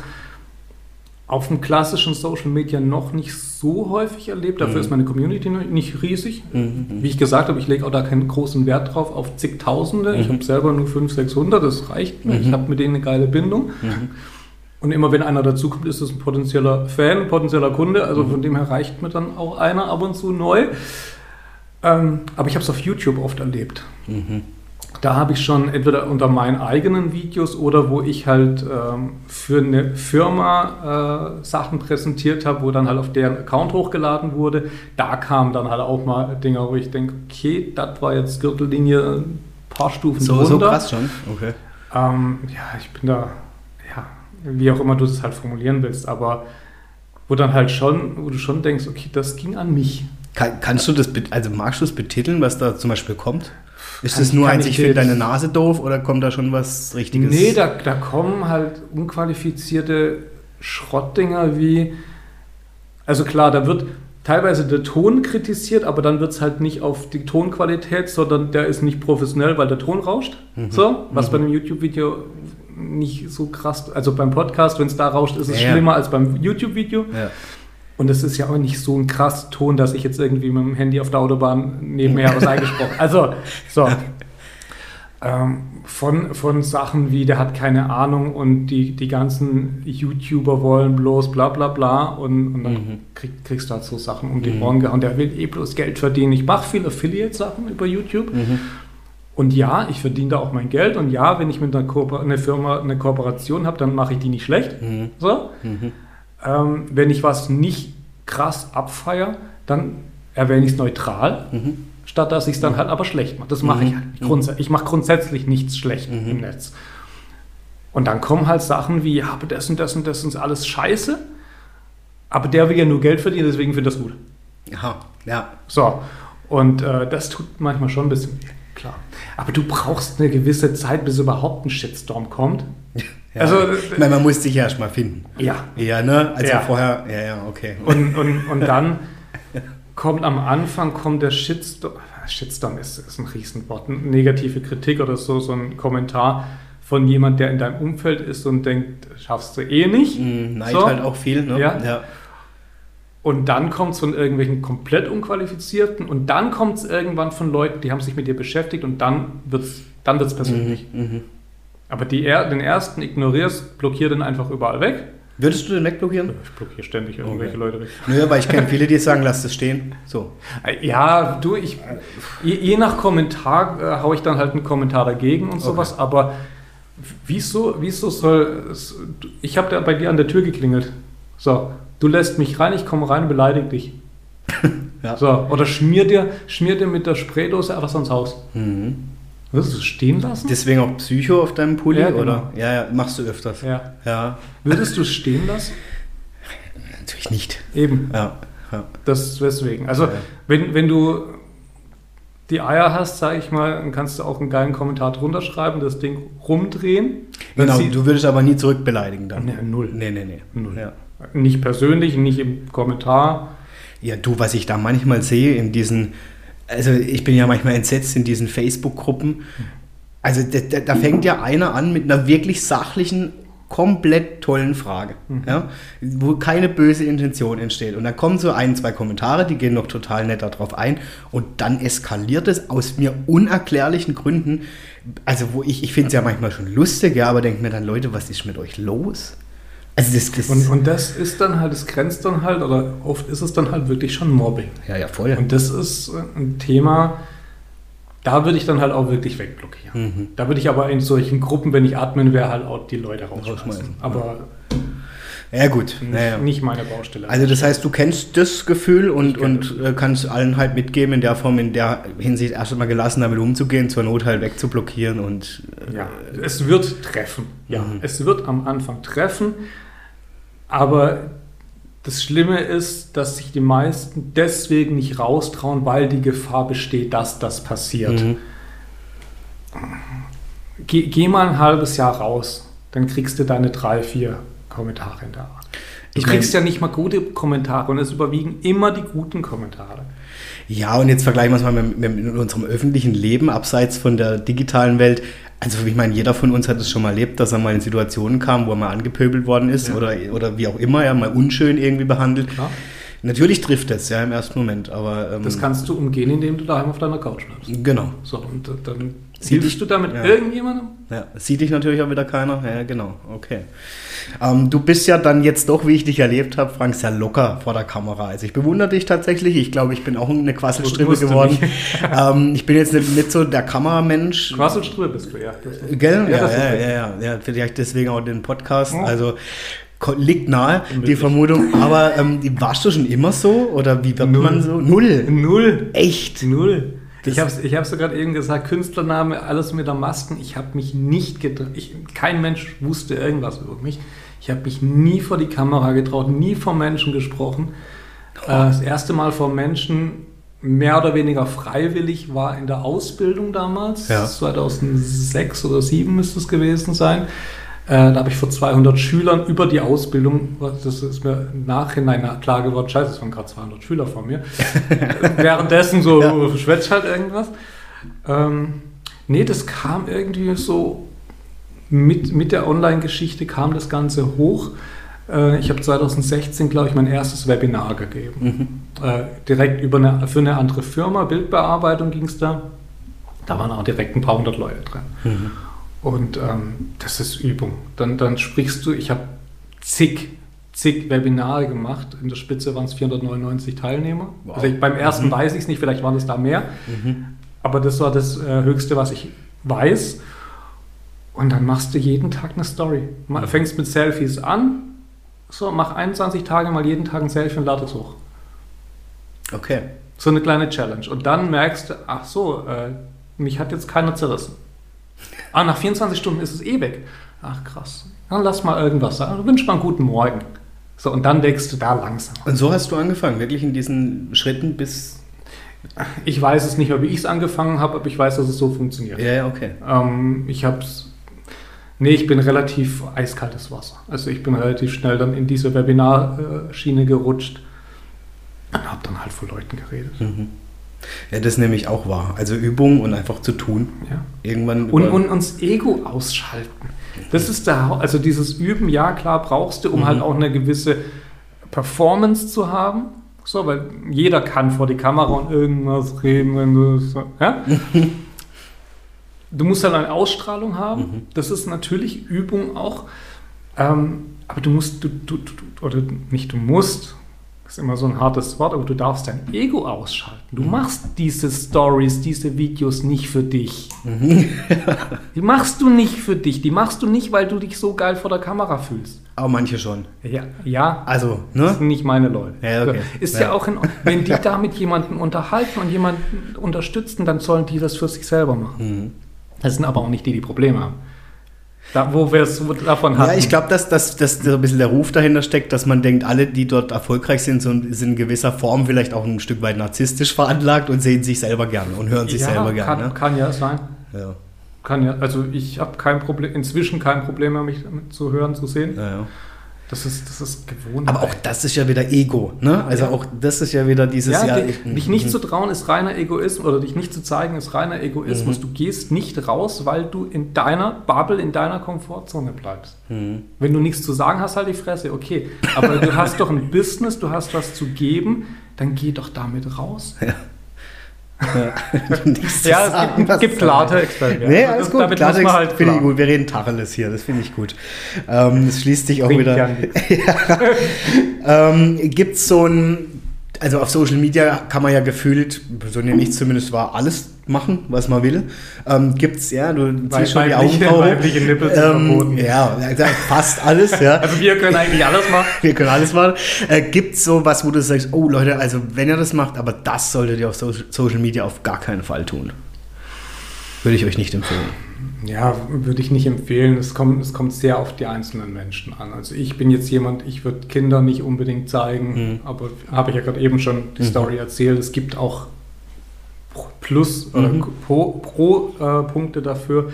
auf dem klassischen Social Media noch nicht so häufig erlebt. Dafür ist meine Community nicht riesig. Wie ich gesagt habe, ich lege auch da keinen großen Wert drauf auf zigtausende. Ich habe selber nur 500, 600, das reicht mir. Ich habe mit denen eine geile Bindung. Und immer wenn einer dazukommt, ist es ein potenzieller Fan, ein potenzieller Kunde. Also von dem her reicht mir dann auch einer ab und zu neu. Ähm, aber ich habe es auf YouTube oft erlebt. Da habe ich schon entweder unter meinen eigenen Videos oder wo ich halt ähm, für eine Firma äh, Sachen präsentiert habe, wo dann halt auf deren Account hochgeladen wurde. Da kamen dann halt auch mal Dinge, wo ich denke, okay, das war jetzt Gürtellinie ein paar Stufen So, drunter. so krass schon? Okay. Ähm, ja, ich bin da, ja, wie auch immer du das halt formulieren willst, aber wo dann halt schon, wo du schon denkst, okay, das ging an mich. Kann, kannst du das, also magst du es betiteln, was da zum Beispiel kommt? Ist das nur eins, ich finde deine Nase doof oder kommt da schon was Richtiges? Nee, da, da kommen halt unqualifizierte Schrottdinger wie, also klar, da wird teilweise der Ton kritisiert, aber dann wird es halt nicht auf die Tonqualität, sondern der ist nicht professionell, weil der Ton rauscht. So, was bei einem YouTube-Video nicht so krass. Also beim Podcast, wenn es da rauscht, ist es Ja, ja. schlimmer als beim YouTube-Video. Ja. Und es ist ja auch nicht so ein krass Ton, dass ich jetzt irgendwie mit dem Handy auf der Autobahn nebenher was eingesprochen Also, [laughs] so. Ähm, von, von Sachen wie, der hat keine Ahnung und die, die ganzen YouTuber wollen bloß bla bla bla und, und dann Mhm. krieg, kriegst du halt so Sachen um die Mhm. Ohren gehauen. Der will eh bloß Geld verdienen. Ich mache viel Affiliate-Sachen über YouTube. Mhm. Und ja, ich verdiene da auch mein Geld. Und ja, wenn ich mit einer, Kooper einer Firma eine Kooperation habe, dann mache ich die nicht schlecht. Mhm. So. Mhm. Ähm, wenn ich was nicht krass abfeier, dann erwähne ich es neutral, Mhm. statt dass ich es dann halt aber schlecht mache. Das mache ich Mhm. halt. nicht. Grundsä ich mache grundsätzlich nichts schlecht Mhm. im Netz. Und dann kommen halt Sachen wie, ja, aber das und das und das ist alles scheiße, aber der will ja nur Geld verdienen, deswegen finde ich das gut. Aha, ja. So, und äh, das tut manchmal schon ein bisschen weh, klar. Aber du brauchst eine gewisse Zeit, bis überhaupt ein Shitstorm kommt. [laughs] ja. Also, ich meine, man muss sich ja erstmal finden. Ja, Ja, ne? Also Ja. vorher, ja, ja, okay. Und, und, und [laughs] dann kommt am Anfang kommt der Shitstorm. Shitstorm ist, ist ein Riesenwort. Negative Kritik oder so, so ein Kommentar von jemand, der in deinem Umfeld ist und denkt, schaffst du eh nicht. Mhm, Neid So. halt auch viel, ne? Ja. ja. Und dann kommt es von irgendwelchen komplett Unqualifizierten und dann kommt es irgendwann von Leuten, die haben sich mit dir beschäftigt und dann wird es dann wird's persönlich. Mhm. Mhm. Aber die, den ersten ignorierst, blockier den einfach überall weg. Würdest du den wegblockieren? Ich blockiere ständig irgendwelche Okay. Leute weg. Nö, aber ich kenne viele, die sagen, lass das stehen. So. Ja, du, ich, je, je nach Kommentar äh, haue ich dann halt einen Kommentar dagegen und sowas, aber wieso, wieso soll ich habe da bei dir an der Tür geklingelt. So, du lässt mich rein, ich komme rein und beleidige dich. [laughs] Ja. So, oder schmier dir, schmier dir mit der Spraydose etwas ans Haus. Mhm. Würdest du stehen lassen? Deswegen auch Psycho auf deinem Pulli, Ja, genau. oder? Ja, ja, machst du öfters. ja. Ja, Würdest du stehen lassen? natürlich nicht. Eben, Ja, ja. das deswegen. Also, wenn, wenn du die Eier hast, sage ich mal, dann kannst du auch einen geilen Kommentar drunter schreiben, das Ding rumdrehen. Genau, du würdest aber nie zurückbeleidigen dann. Nee, null. Nee, nee, nee. Null. Ja. Nicht persönlich, nicht im Kommentar. ja, du, was ich da manchmal sehe in diesen, also ich bin ja manchmal entsetzt in diesen Facebook-Gruppen. Also da, da, da fängt ja einer an mit einer wirklich sachlichen, komplett tollen Frage, Mhm. ja, wo keine böse Intention entsteht. Und dann kommen so ein, zwei Kommentare, die gehen noch total nett darauf ein und dann eskaliert es aus mir unerklärlichen Gründen. Also wo ich, ich finde es ja manchmal schon lustig, ja, aber denke mir dann, Leute, was ist mit euch los? Also das, das Und, und das ist dann halt, das grenzt dann halt, oder oft ist es dann halt wirklich schon Mobbing. ja, ja, voll. Und das ist ein Thema, da würde ich dann halt auch wirklich wegblockieren. Mhm. Da würde ich aber in solchen Gruppen, wenn ich Admin wäre, halt auch die Leute Rausschmeißen. Aber Ja, gut. nicht, Ja, ja. nicht meine Baustelle. Also das heißt, du kennst das Gefühl und, und äh, kannst allen halt mitgeben, in der Form, in der Hinsicht erst einmal gelassen damit umzugehen, zur Not halt wegzublockieren und äh, Ja, es wird treffen. Ja, Mhm. es wird am Anfang treffen. Aber das Schlimme ist, dass sich die meisten deswegen nicht raustrauen, weil die Gefahr besteht, dass das passiert. Mhm. Geh, geh mal ein halbes Jahr raus, dann kriegst du deine drei, vier Kommentare in der Art. Du Ich mein- kriegst ja nicht mal gute Kommentare und es überwiegen immer die guten Kommentare. Ja, und jetzt vergleichen wir es mal mit, mit, unserem öffentlichen Leben, abseits von der digitalen Welt. Also ich meine, jeder von uns hat es schon mal erlebt, dass er mal in Situationen kam, wo er mal angepöbelt worden ist Ja. oder, oder wie auch immer, ja, mal unschön irgendwie behandelt. Klar. Natürlich trifft es, ja, im ersten Moment, aber... Ähm, Das kannst du umgehen, indem du daheim auf deiner Couch bleibst. Genau, So, und dann hilfst dich- du damit ja. irgendjemandem? Ja, sieht dich natürlich auch wieder keiner. Ja, genau. Okay. Ähm, du bist ja dann jetzt doch, wie ich dich erlebt habe, Frank, sehr locker vor der Kamera. Also ich bewundere dich tatsächlich. Ich glaube, ich bin auch eine Quasselstrippe geworden. [laughs] ähm, ich bin jetzt nicht, nicht so der Kameramensch. Quasselstrübe bist du, ja. Gell? Ja, ja, ja, ja, ja. Vielleicht deswegen auch den Podcast. Also liegt nahe, die. Vermutung. Aber ähm, warst du schon immer so? Oder wie wird Null. man so? Null. Null. Echt? Null. Das- Ich habe ich hab's ja gerade eben gesagt, Künstlername, alles mit der Masken. Ich habe mich nicht getraut. Kein Mensch wusste irgendwas über mich. Ich habe mich nie vor die Kamera getraut, nie vor Menschen gesprochen. Äh, Das erste Mal vor Menschen mehr oder weniger freiwillig war in der Ausbildung damals. Ja. 2006 oder 2007 müsste es gewesen sein. Äh, da habe ich vor 200 Schülern über die Ausbildung, das ist mir im Nachhinein klar geworden, scheiße, es waren gerade 200 Schüler vor mir. [laughs] Währenddessen so Ja. schwätzt halt irgendwas. Ähm, nee, das kam irgendwie so mit, mit der Online-Geschichte kam das Ganze hoch. Äh, ich habe 2016, glaube ich, mein erstes Webinar gegeben. Mhm. Äh, direkt über eine, für eine andere Firma, Bildbearbeitung ging es da. Da waren auch direkt ein paar hundert Leute drin. Mhm. Und ähm, das ist Übung. Dann, dann sprichst du, ich habe zig, zig Webinare gemacht. In der Spitze waren es 499 Teilnehmer. Wow. Also ich, beim ersten mhm. weiß ich es nicht, vielleicht waren es da mehr. Mhm. Aber das war das äh, Höchste, was ich weiß. Und dann machst du jeden Tag eine Story. Mhm. Fängst mit Selfies an. So, mach 21 Tage mal jeden Tag ein Selfie und lade es hoch. Okay. So eine kleine Challenge. Und dann merkst du, ach so, äh, mich hat jetzt keiner zerrissen. Ah, nach 24 Stunden ist es eh weg. Ach krass. Dann lass mal irgendwas sagen. Wünsch mal einen guten Morgen. So, und dann wächst du da langsam. Und so hast du angefangen, wirklich in diesen Schritten bis. Ich weiß es nicht mehr, wie ich es angefangen habe, aber ich weiß, dass es so funktioniert. Ja, ja, okay. Ähm, ich habe es. Nee, ich bin relativ eiskaltes Wasser. Also ich bin relativ schnell dann in diese Webinarschiene gerutscht und habe dann halt vor Leuten geredet. Mhm. Ja, das nehme ich auch wahr. Also Übung und einfach zu tun. Ja. Irgendwann. Und, und uns Ego ausschalten. Das ist der, also dieses Üben, ja klar, brauchst du, um mhm. halt auch eine gewisse Performance zu haben. So, weil jeder kann vor die Kamera und irgendwas reden, wenn du so, ja? [laughs] Du musst halt eine Ausstrahlung haben. Mhm. Das ist natürlich Übung auch. Ähm, aber du musst, du, du, du, oder nicht du musst, ist immer so ein hartes Wort, aber du darfst dein Ego ausschalten. Du machst diese Stories, diese Videos nicht für dich. [laughs] die machst du nicht für dich. Die machst du nicht, weil du dich so geil vor der Kamera fühlst. Aber manche schon. Ja, ja. Also, ne? Das sind nicht meine Leute. Ja, okay. Ist ja, ja auch, in, wenn die [laughs] damit jemanden unterhalten und jemanden unterstützen, dann sollen die das für sich selber machen. Mhm. Das sind aber auch nicht die, die Probleme haben. Da, wo wir es davon hatten. Ja, ich glaube, dass, dass, dass so ein bisschen der Ruf dahinter steckt, dass man denkt, alle, die dort erfolgreich sind, sind in gewisser Form vielleicht auch ein Stück weit narzisstisch veranlagt und sehen sich selber gerne und hören sich ja, selber gerne. Kann, ne? kann ja sein. Ja. Kann ja, also ich habe kein Problem, inzwischen kein Problem mehr, mich zu hören, zu sehen. Ja, ja. Das ist, das ist gewohnt. Aber auch das ist ja wieder Ego, ne? Also ja. auch das ist ja wieder dieses ja, Jahr. Dich nicht zu trauen ist reiner Egoismus oder dich nicht zu zeigen ist reiner Egoismus. Mhm. Du gehst nicht raus, weil du in deiner Bubble, in deiner Komfortzone bleibst. Mhm. Wenn du nichts zu sagen hast, halt die Fresse, okay. Aber du [laughs] hast doch ein Business, du hast was zu geben, dann geh doch damit raus. Ja. Ja, [laughs] sagen, es gibt, gibt Klartext. Nee, alles gut. Damit Klartext halt finde ich gut. Wir reden Tacheles hier, das finde ich gut. Ähm, das schließt sich auch Bringt wieder. [laughs] ähm, gibt es so ein also auf Social Media kann man ja gefühlt, so nehme ich zumindest wahr, alles machen, was man will. Ähm, gibt's, ja, du ziehst schon die Augenbrauen. Ähm, Ja, fast alles, ja. [laughs] Also wir können eigentlich alles machen. [laughs] Wir können alles machen. Äh, gibt's so was, wo du sagst, oh Leute, also wenn ihr das macht, aber das solltet ihr auf Social Media auf gar keinen Fall tun. Würde ich euch nicht empfehlen. Ja, würde ich nicht empfehlen. Es kommt, es kommt sehr auf die einzelnen Menschen an. Also ich bin jetzt jemand, ich würde Kinder nicht unbedingt zeigen, mhm. aber habe ich ja gerade eben schon die mhm. Story erzählt. Es gibt auch Plus- oder mhm. Pro-Punkte äh, dafür.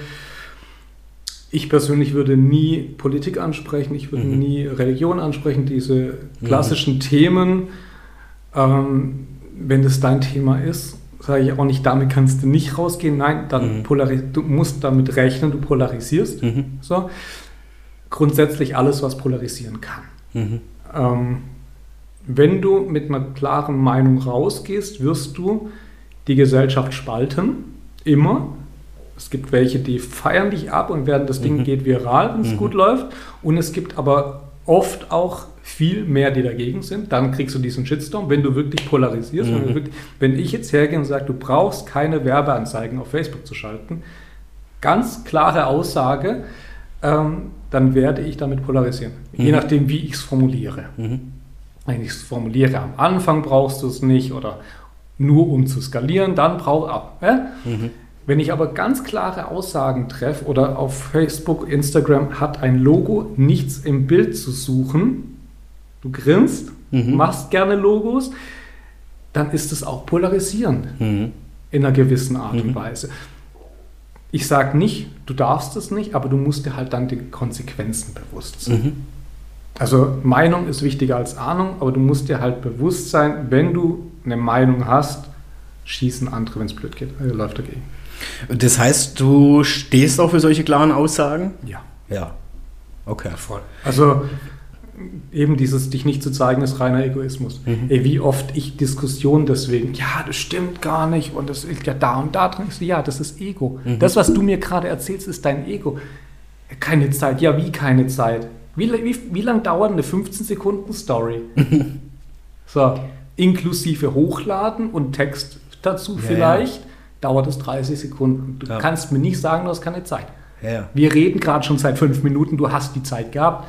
Ich persönlich würde nie Politik ansprechen, ich würde mhm. nie Religion ansprechen, diese klassischen mhm. Themen. Ähm, wenn das dein Thema ist, sage ich auch nicht, damit kannst du nicht rausgehen. Nein, dann mhm. du musst damit rechnen, du polarisierst. Mhm. So. Grundsätzlich alles, was polarisieren kann. Mhm. Ähm, wenn du mit einer klaren Meinung rausgehst, wirst du die Gesellschaft spalten. Immer. Es gibt welche, die feiern dich ab und werden das Ding mhm. geht viral, wenn es mhm. gut läuft. Und es gibt aber oft auch viel mehr, die dagegen sind. Dann kriegst du diesen Shitstorm, wenn du wirklich polarisierst. Mhm. Wenn, wirklich, wenn, ich jetzt hergehe und sage, du brauchst keine Werbeanzeigen auf Facebook zu schalten, ganz klare Aussage, ähm, dann werde ich damit polarisieren. Mhm. Je nachdem, wie ich es formuliere. Mhm. Wenn ich es formuliere, am Anfang brauchst du es nicht oder nur um zu skalieren, dann brauchst du. Äh? Mhm. Wenn ich aber ganz klare Aussagen treffe oder auf Facebook, Instagram hat ein Logo nichts im Bild zu suchen, du grinst, mhm. machst gerne Logos, dann ist es auch polarisierend mhm. in einer gewissen Art mhm. und Weise. Ich sage nicht, du darfst es nicht, aber du musst dir halt dann die Konsequenzen bewusst sein. Mhm. Also Meinung ist wichtiger als Ahnung, aber du musst dir halt bewusst sein, wenn du eine Meinung hast, schießen andere, wenn es blöd geht, also läuft dagegen. Das heißt, du stehst auch für solche klaren Aussagen? Ja. Ja. Okay. Voll. Also eben dieses dich nicht zu zeigen ist reiner Egoismus. Mhm. Ey, wie oft ich Diskussionen deswegen, ja, das stimmt gar nicht und das ist ja da und da drin. Ich so, ja, das ist Ego. Mhm. Das, was du mir gerade erzählst, ist dein Ego. Keine Zeit. Ja, wie keine Zeit? Wie, wie, wie lang dauert eine 15-Sekunden-Story? [laughs] so, inklusive Hochladen und Text dazu ja, vielleicht, ja. dauert es 30 Sekunden. Du ja. kannst mir nicht sagen, du hast keine Zeit. Wir reden gerade schon seit fünf Minuten, du hast die Zeit gehabt.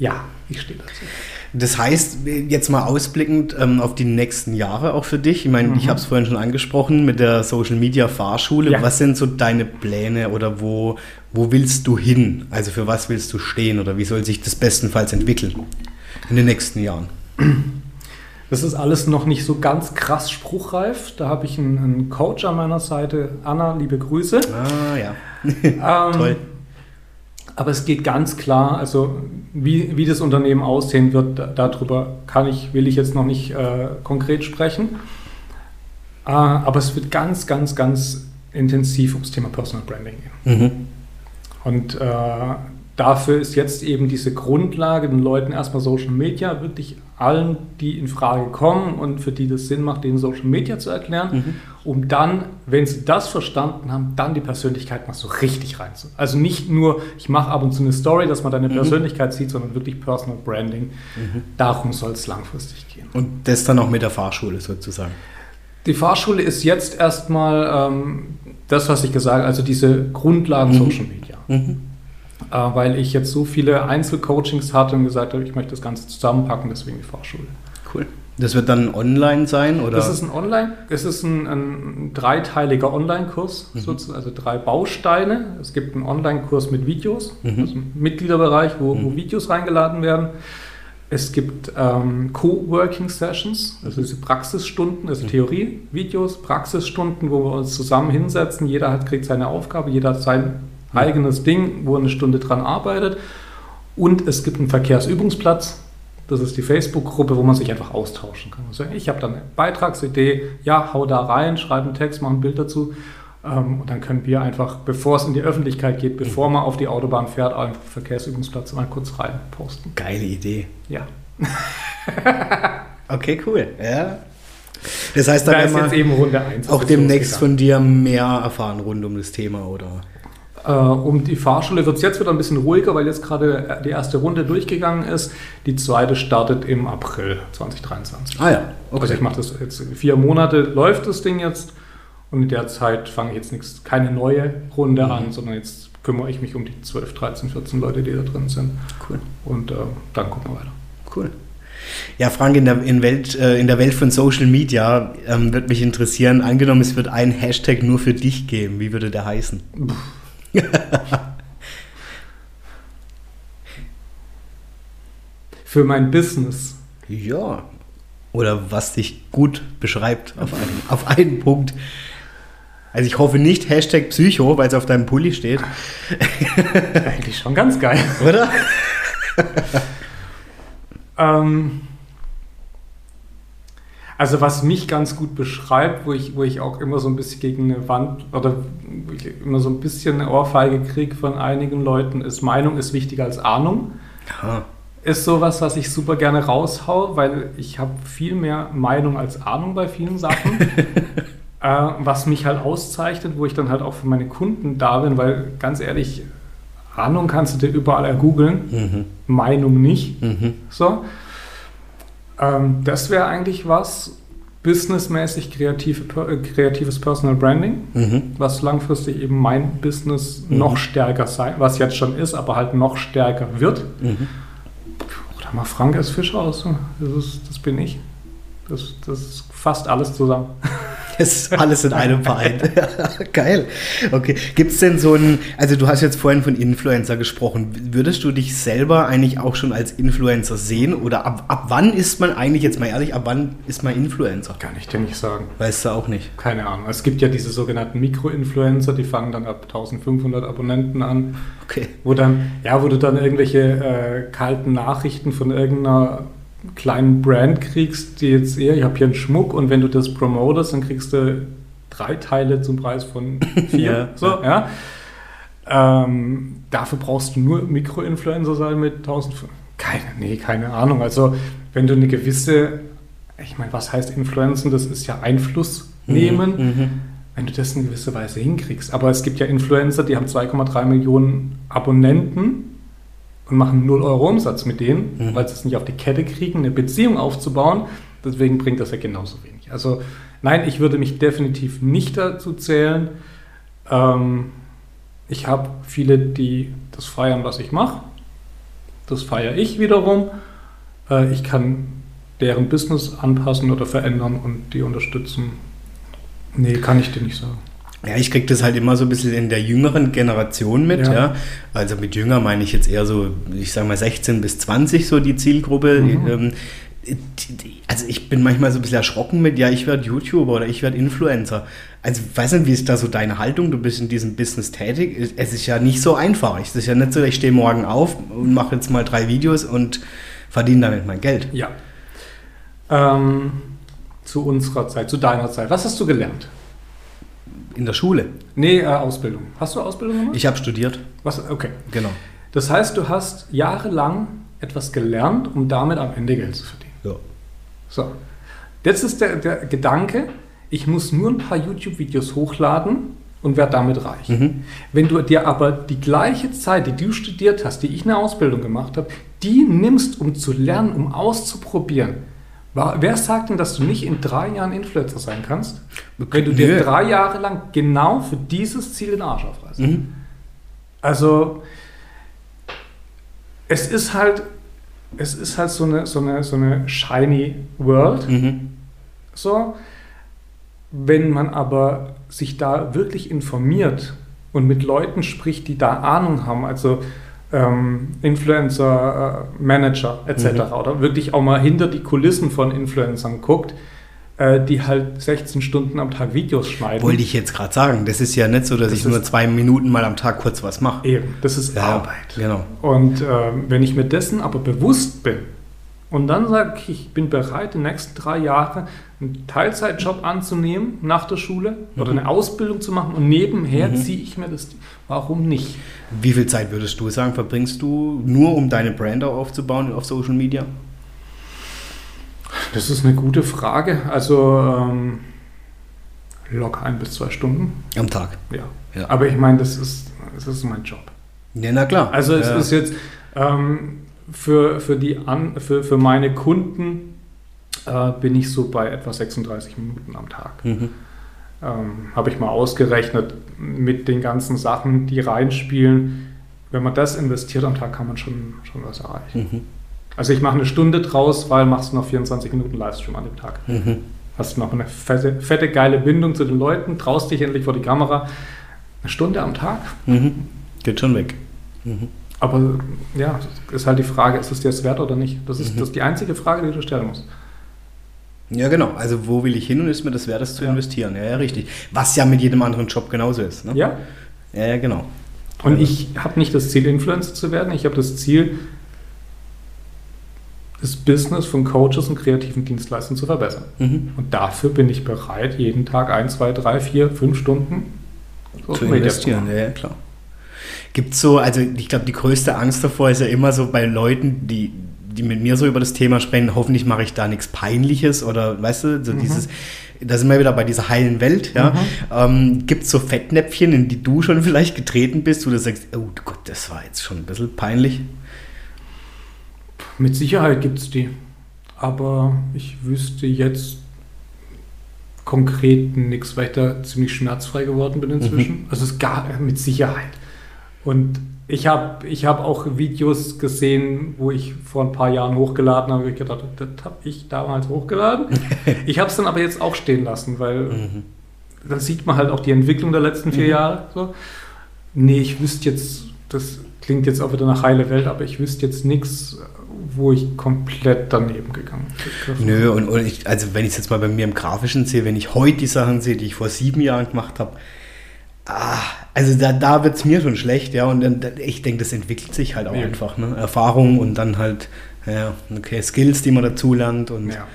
Ja, ich stehe dazu. Das heißt, jetzt mal ausblickend ähm, auf die nächsten Jahre auch für dich. Ich meine, mhm. ich habe es vorhin schon angesprochen mit der Social Media Fahrschule. Ja. Was sind so deine Pläne oder wo, wo willst du hin? Also für was willst du stehen oder wie soll sich das bestenfalls entwickeln in den nächsten Jahren? Das ist alles noch nicht so ganz krass spruchreif. Da habe ich einen, einen, Coach an meiner Seite. Anna, liebe Grüße. Ah ja. [laughs] ähm, Toll. Aber es geht ganz klar, also wie, wie das Unternehmen aussehen wird, darüber kann ich, will ich jetzt noch nicht äh, konkret sprechen. Äh, aber es wird ganz, ganz, ganz intensiv ums Thema Personal Branding gehen. Mhm. Und äh, dafür ist jetzt eben diese Grundlage, den Leuten erstmal Social Media wirklich allen, die in Frage kommen und für die das Sinn macht, denen Social Media zu erklären, mhm. um dann, wenn sie das verstanden haben, dann die Persönlichkeit mal so richtig reinzu. Also nicht nur, ich mache ab und zu eine Story, dass man deine mhm. Persönlichkeit sieht, sondern wirklich Personal Branding. Mhm. Darum soll es langfristig gehen. Und das dann auch mit der Fahrschule sozusagen. Die Fahrschule ist jetzt erstmal ähm, das, was ich gesagt habe, also diese Grundlagen mhm. Social Media. Äh, weil ich jetzt so viele Einzelcoachings hatte und gesagt habe, ich möchte das Ganze zusammenpacken, deswegen die Fachschule. Cool. Das wird dann online sein, oder? Das ist ein Online, es ist ein, ein dreiteiliger Online-Kurs, mhm. also drei Bausteine. Es gibt einen Online-Kurs mit Videos, mhm. also einen Mitgliederbereich, wo, mhm. wo, Videos reingeladen werden. Es gibt ähm, Co-Working-Sessions, also diese Praxisstunden, also mhm. Theorie-Videos, Praxisstunden, wo wir uns zusammen hinsetzen. Jeder hat, kriegt seine Aufgabe, jeder hat sein eigenes Ding, wo eine Stunde dran arbeitet. Und es gibt einen Verkehrsübungsplatz. Das ist die Facebook-Gruppe, wo man sich einfach austauschen kann. Also ich habe dann eine Beitragsidee, ja, hau da rein, schreibe einen Text, mach ein Bild dazu. Ähm, und dann können wir einfach, bevor es in die Öffentlichkeit geht, bevor man auf die Autobahn fährt, einfach Verkehrsübungsplatz mal kurz rein posten. Geile Idee. Ja. [laughs] okay, cool. Ja. Das heißt dann da ist jetzt eben Runde 1. Auch demnächst von dir mehr erfahren rund um das Thema, oder? Äh, um die Fahrschule wird es jetzt wieder ein bisschen ruhiger, weil jetzt gerade die erste Runde durchgegangen ist. Die zweite startet im April 2023. Ah ja, okay. Also ich mache das jetzt vier Monate läuft das Ding jetzt und in der Zeit fange ich jetzt nichts, keine neue Runde mhm. an, sondern jetzt kümmere ich mich um die 12, 13, 14 Leute, die da drin sind. Cool. Und äh, dann gucken wir weiter. Cool. Ja, Frank, in der, in Welt, äh, in der Welt von Social Media ähm, würde mich interessieren, angenommen, es wird ein Hashtag nur für dich geben, wie würde der heißen? Puh. [laughs] Für mein Business. Ja. Oder was dich gut beschreibt auf einen, auf einen Punkt. Also ich hoffe nicht Hashtag Psycho, weil es auf deinem Pulli steht. Eigentlich schon ganz geil. Oder? ähm, also was mich ganz gut beschreibt, wo ich, wo ich auch immer so ein bisschen gegen eine Wand oder wo ich immer so ein bisschen eine Ohrfeige kriege von einigen Leuten, ist Meinung ist wichtiger als Ahnung. Ja. Ist sowas, was ich super gerne raushau, weil ich habe viel mehr Meinung als Ahnung bei vielen Sachen. [laughs] äh, was mich halt auszeichnet, wo ich dann halt auch für meine Kunden da bin, weil ganz ehrlich, Ahnung kannst du dir überall ergoogeln, mhm. Meinung nicht. Mhm. So. Ähm, das wäre eigentlich was, businessmäßig kreative, äh, kreatives Personal Branding, mhm. was langfristig eben mein Business mhm. noch stärker sein, was jetzt schon ist, aber halt noch stärker wird. Mhm. Oder mal Frank als Fisch aus. Das, ist, das bin ich. Das, das ist fast alles zusammen. [laughs] Ist alles in einem Verein. [laughs] Geil. Okay. Gibt es denn so ein, also du hast jetzt vorhin von Influencer gesprochen. Würdest du dich selber eigentlich auch schon als Influencer sehen? Oder ab, ab wann ist man eigentlich, jetzt mal ehrlich, ab wann ist man Influencer? Kann ich dir nicht sagen. Weißt du auch nicht? Keine Ahnung. Es gibt ja diese sogenannten Mikro-Influencer, die fangen dann ab 1500 Abonnenten an. Okay. Wo dann, ja, wo du dann irgendwelche äh, kalten Nachrichten von irgendeiner kleinen Brand kriegst, die jetzt eher, ich habe hier einen Schmuck und wenn du das promotest, dann kriegst du drei Teile zum Preis von [laughs] vier. ja. So, ja. Ähm, dafür brauchst du nur Mikroinfluencer sein mit 1000. Keine, nee, keine Ahnung. Also, wenn du eine gewisse, ich meine, was heißt Influenzen? Das ist ja Einfluss nehmen. Mhm. Wenn du das in gewisser Weise hinkriegst. Aber es gibt ja Influencer, die haben 2,3 Millionen Abonnenten und machen 0 Euro Umsatz mit denen, Mhm. weil sie es nicht auf die Kette kriegen, eine Beziehung aufzubauen. Deswegen bringt das ja genauso wenig. Also nein, ich würde mich definitiv nicht dazu zählen. Ähm, ich habe viele, die das feiern, was ich mache. Das feiere ich wiederum. Äh, ich kann deren Business anpassen oder verändern und die unterstützen. Nee, kann ich dir nicht sagen. Ja, ich kriege das halt immer so ein bisschen in der jüngeren Generation mit, Ja. ja. Also mit jünger meine ich jetzt eher so, ich sage mal 16 bis 20 so die Zielgruppe. Mhm. Ähm, also ich bin manchmal so ein bisschen erschrocken mit, ja, ich werde YouTuber oder ich werde Influencer. Also ich weiß nicht, wie ist da so deine Haltung? Du bist in diesem Business tätig. Es ist ja nicht so einfach. Es ist ja nicht so, ich stehe morgen auf und mache jetzt mal drei Videos und verdiene damit mein Geld. Ja. Ähm, zu unserer Zeit, zu deiner Zeit. Was hast du gelernt? In der Schule. Nee, äh, Ausbildung. Hast du Ausbildung gemacht? Ich habe studiert, Was? Okay. genau. Das heißt, du hast jahrelang etwas gelernt, um damit am Ende Geld zu verdienen. Ja. So. Jetzt ist der, der Gedanke, ich muss nur ein paar YouTube-Videos hochladen und werde damit reich. Mhm. Wenn du dir aber die gleiche Zeit, die du studiert hast, die ich eine Ausbildung gemacht habe, die nimmst, um zu lernen, um auszuprobieren, wer sagt denn, dass du nicht in drei Jahren Influencer sein kannst, wenn du dir drei Jahre lang genau für dieses Ziel den Arsch aufreißt? Mhm. Also, es ist halt, es ist halt so eine, so eine, so eine shiny world. Mhm. So, wenn man aber sich da wirklich informiert und mit Leuten spricht, die da Ahnung haben, also ähm, Influencer, äh, Manager etc. Mhm. oder wirklich auch mal hinter die Kulissen von Influencern guckt, äh, die halt 16 Stunden am Tag Videos schneiden. Wollte ich jetzt gerade sagen. Das ist ja nicht so, dass Das ich nur zwei Minuten mal am Tag kurz was mache. Eben, das ist Arbeit. Genau. Und ähm, wenn ich mir dessen aber bewusst bin und dann sage ich, ich bin bereit, die nächsten drei Jahre einen Teilzeitjob anzunehmen nach der Schule oder eine Ausbildung zu machen und nebenher Mhm. ziehe ich mir das. Warum nicht? Wie viel Zeit würdest du sagen, verbringst du nur, um deine Brand aufzubauen auf Social Media? Das ist eine gute Frage. Also ähm, locker ein bis zwei Stunden. Am Tag. Ja. Ja. Aber ich meine, das ist, das ist mein Job. Ja, na klar. Also es ja. ist jetzt ähm, für, für, die An für, für meine Kunden äh, bin ich so bei etwa 36 Minuten am Tag. Mhm. Ähm, Habe ich mal ausgerechnet mit den ganzen Sachen, die reinspielen. Wenn man das investiert am Tag, kann man schon, schon was erreichen. Mhm. Also ich mache eine Stunde draus, weil machst du noch 24 Minuten Livestream an dem Tag. Mhm. Hast noch eine fette, fette, geile Bindung zu den Leuten, traust dich endlich vor die Kamera. Eine Stunde am Tag. Mhm. Geht schon weg. Mhm. Aber ja, ist halt die Frage, ist es dir das wert oder nicht? Das ist, Mhm. das ist die einzige Frage, die du stellen musst. Ja, genau. Also wo will ich hin und ist mir das wert, das zu Ja. investieren? Ja, ja, richtig. Was ja mit jedem anderen Job genauso ist. Ne? Ja? ja, ja, genau. Und ich habe nicht das Ziel, Influencer zu werden. Ich habe das Ziel, das Business von Coaches und kreativen Dienstleistern zu verbessern. Mhm. Und dafür bin ich bereit, jeden Tag ein, zwei, drei, vier, fünf Stunden Zu investieren, ja, ja, klar. Gibt so, also ich glaube, die größte Angst davor ist ja immer so bei Leuten, die, die mit mir so über das Thema sprechen, hoffentlich mache ich da nichts Peinliches oder weißt du, so Mhm. dieses, da sind wir wieder bei dieser heilen Welt, ja. Mhm. Ähm, Gibt es so Fettnäpfchen, in die du schon [laughs] vielleicht getreten bist, wo du sagst, oh Gott, das war jetzt schon ein bisschen peinlich? Mit Sicherheit gibt es die. Aber ich wüsste jetzt konkret nichts, weil ich da ziemlich schmerzfrei geworden bin inzwischen. Also es gab mit Sicherheit. Und ich habe ich hab auch Videos gesehen, wo ich vor ein paar Jahren hochgeladen habe. Ich gedacht, das habe ich damals hochgeladen. [laughs] ich habe es dann aber jetzt auch stehen lassen, weil Mhm. da sieht man halt auch die Entwicklung der letzten vier Mhm. Jahre. So. Nee, ich wüsste jetzt, das klingt jetzt auch wieder nach heile Welt, aber ich wüsste jetzt nichts, wo ich komplett daneben gegangen bin. Nö, und, und ich, also wenn ich es jetzt mal bei mir im Grafischen sehe, wenn ich heute die Sachen sehe, die ich vor sieben Jahren gemacht habe, ah, also da, da wird es mir schon schlecht, ja, und dann, ich denke, das entwickelt sich halt auch Ja. einfach, ne? Erfahrung und dann halt, ja, okay, Skills, die man dazu lernt und Ja.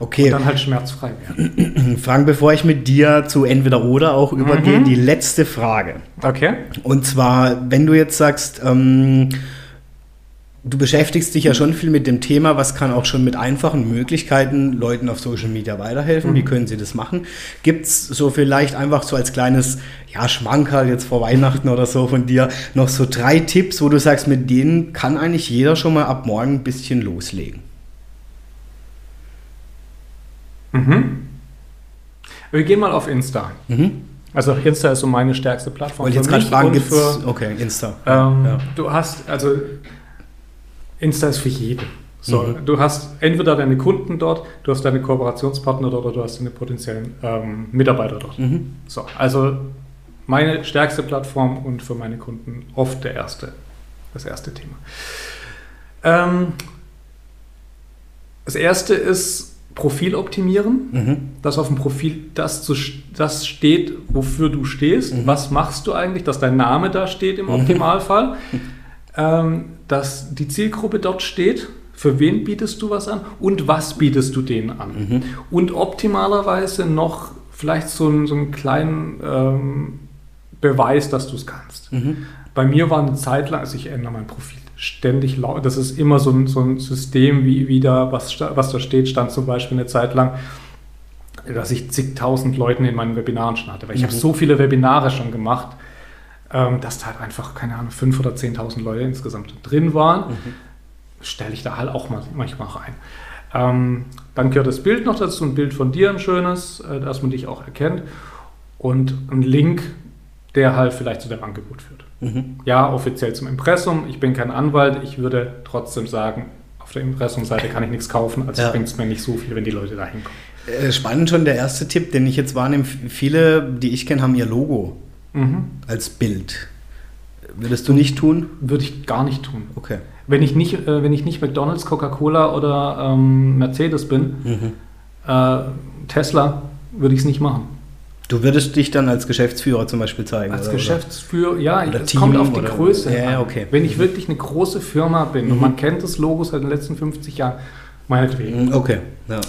Okay. Und dann halt schmerzfrei werden. [clears throat] Frank, bevor ich mit dir zu entweder oder auch übergehe, Mhm. die letzte Frage. Okay. Und zwar, wenn du jetzt sagst, ähm, du beschäftigst dich ja schon viel mit dem Thema, was kann auch schon mit einfachen Möglichkeiten Leuten auf Social Media weiterhelfen? Wie können sie das machen? Gibt es so vielleicht einfach so als kleines ja, Schmankerl jetzt vor Weihnachten oder so von dir noch so drei Tipps, wo du sagst, mit denen kann eigentlich jeder schon mal ab morgen ein bisschen loslegen? Mhm. Wir gehen mal auf Insta. Mhm. Also Insta ist so meine stärkste Plattform. Wollte ich jetzt gerade fragen, für, okay, Insta. ähm, Ja. Du hast, also Insta ist für jeden. So, Mhm. du hast entweder deine Kunden dort, du hast deine Kooperationspartner dort oder du hast deine potenziellen ähm, Mitarbeiter dort. Mhm. So, also meine stärkste Plattform und für meine Kunden oft der erste, das erste Thema. Ähm, das erste ist Profil optimieren, Mhm. dass auf dem Profil das, zu, das steht, wofür du stehst. Was machst du eigentlich, dass dein Name da steht im Optimalfall, [laughs] ähm, dass die Zielgruppe dort steht. Für wen bietest du was an und was bietest du denen an? Und optimalerweise noch vielleicht so einen, so einen kleinen ähm, Beweis, dass du es kannst. Bei mir war eine Zeit lang, also ich ändere mein Profil ständig laut. Das ist immer so ein, so ein System, wie, wie da, was, was da steht, stand zum Beispiel eine Zeit lang, dass ich zigtausend Leuten in meinen Webinaren schon hatte. Weil ich habe so viele Webinare schon gemacht, ähm, dass da halt einfach, keine Ahnung, 5.000 oder 10.000 Leute insgesamt drin waren. Stelle ich da halt auch mal, manchmal rein. Ähm, dann gehört das Bild noch dazu, ein Bild von dir, ein schönes, äh, dass man dich auch erkennt. Und ein Link, der halt vielleicht zu dem Angebot führt. Mhm. Ja, offiziell zum Impressum. Ich bin kein Anwalt. Ich würde trotzdem sagen, auf der Impressumseite kann ich nichts kaufen, also Ja. bringt es mir nicht so viel, wenn die Leute da hinkommen. Äh, Spannend schon der erste Tipp, den ich jetzt wahrnehme. Viele, die ich kenne, haben ihr Logo Mhm. als Bild. Würdest du nicht tun? Würde ich gar nicht tun. Okay. Wenn ich nicht, äh, wenn ich nicht McDonalds, Coca-Cola oder ähm, Mercedes bin, Mhm. äh, Tesla, würde ich es nicht machen. Du würdest dich dann als Geschäftsführer zum Beispiel zeigen? Als oder? Geschäftsführer, ja, Oder es Team kommt auf die Größe Ja, okay. Wenn ich wirklich eine große Firma bin und Mhm. man kennt das Logo seit den letzten 50 Jahren, meinetwegen. Mhm, Okay. Ja.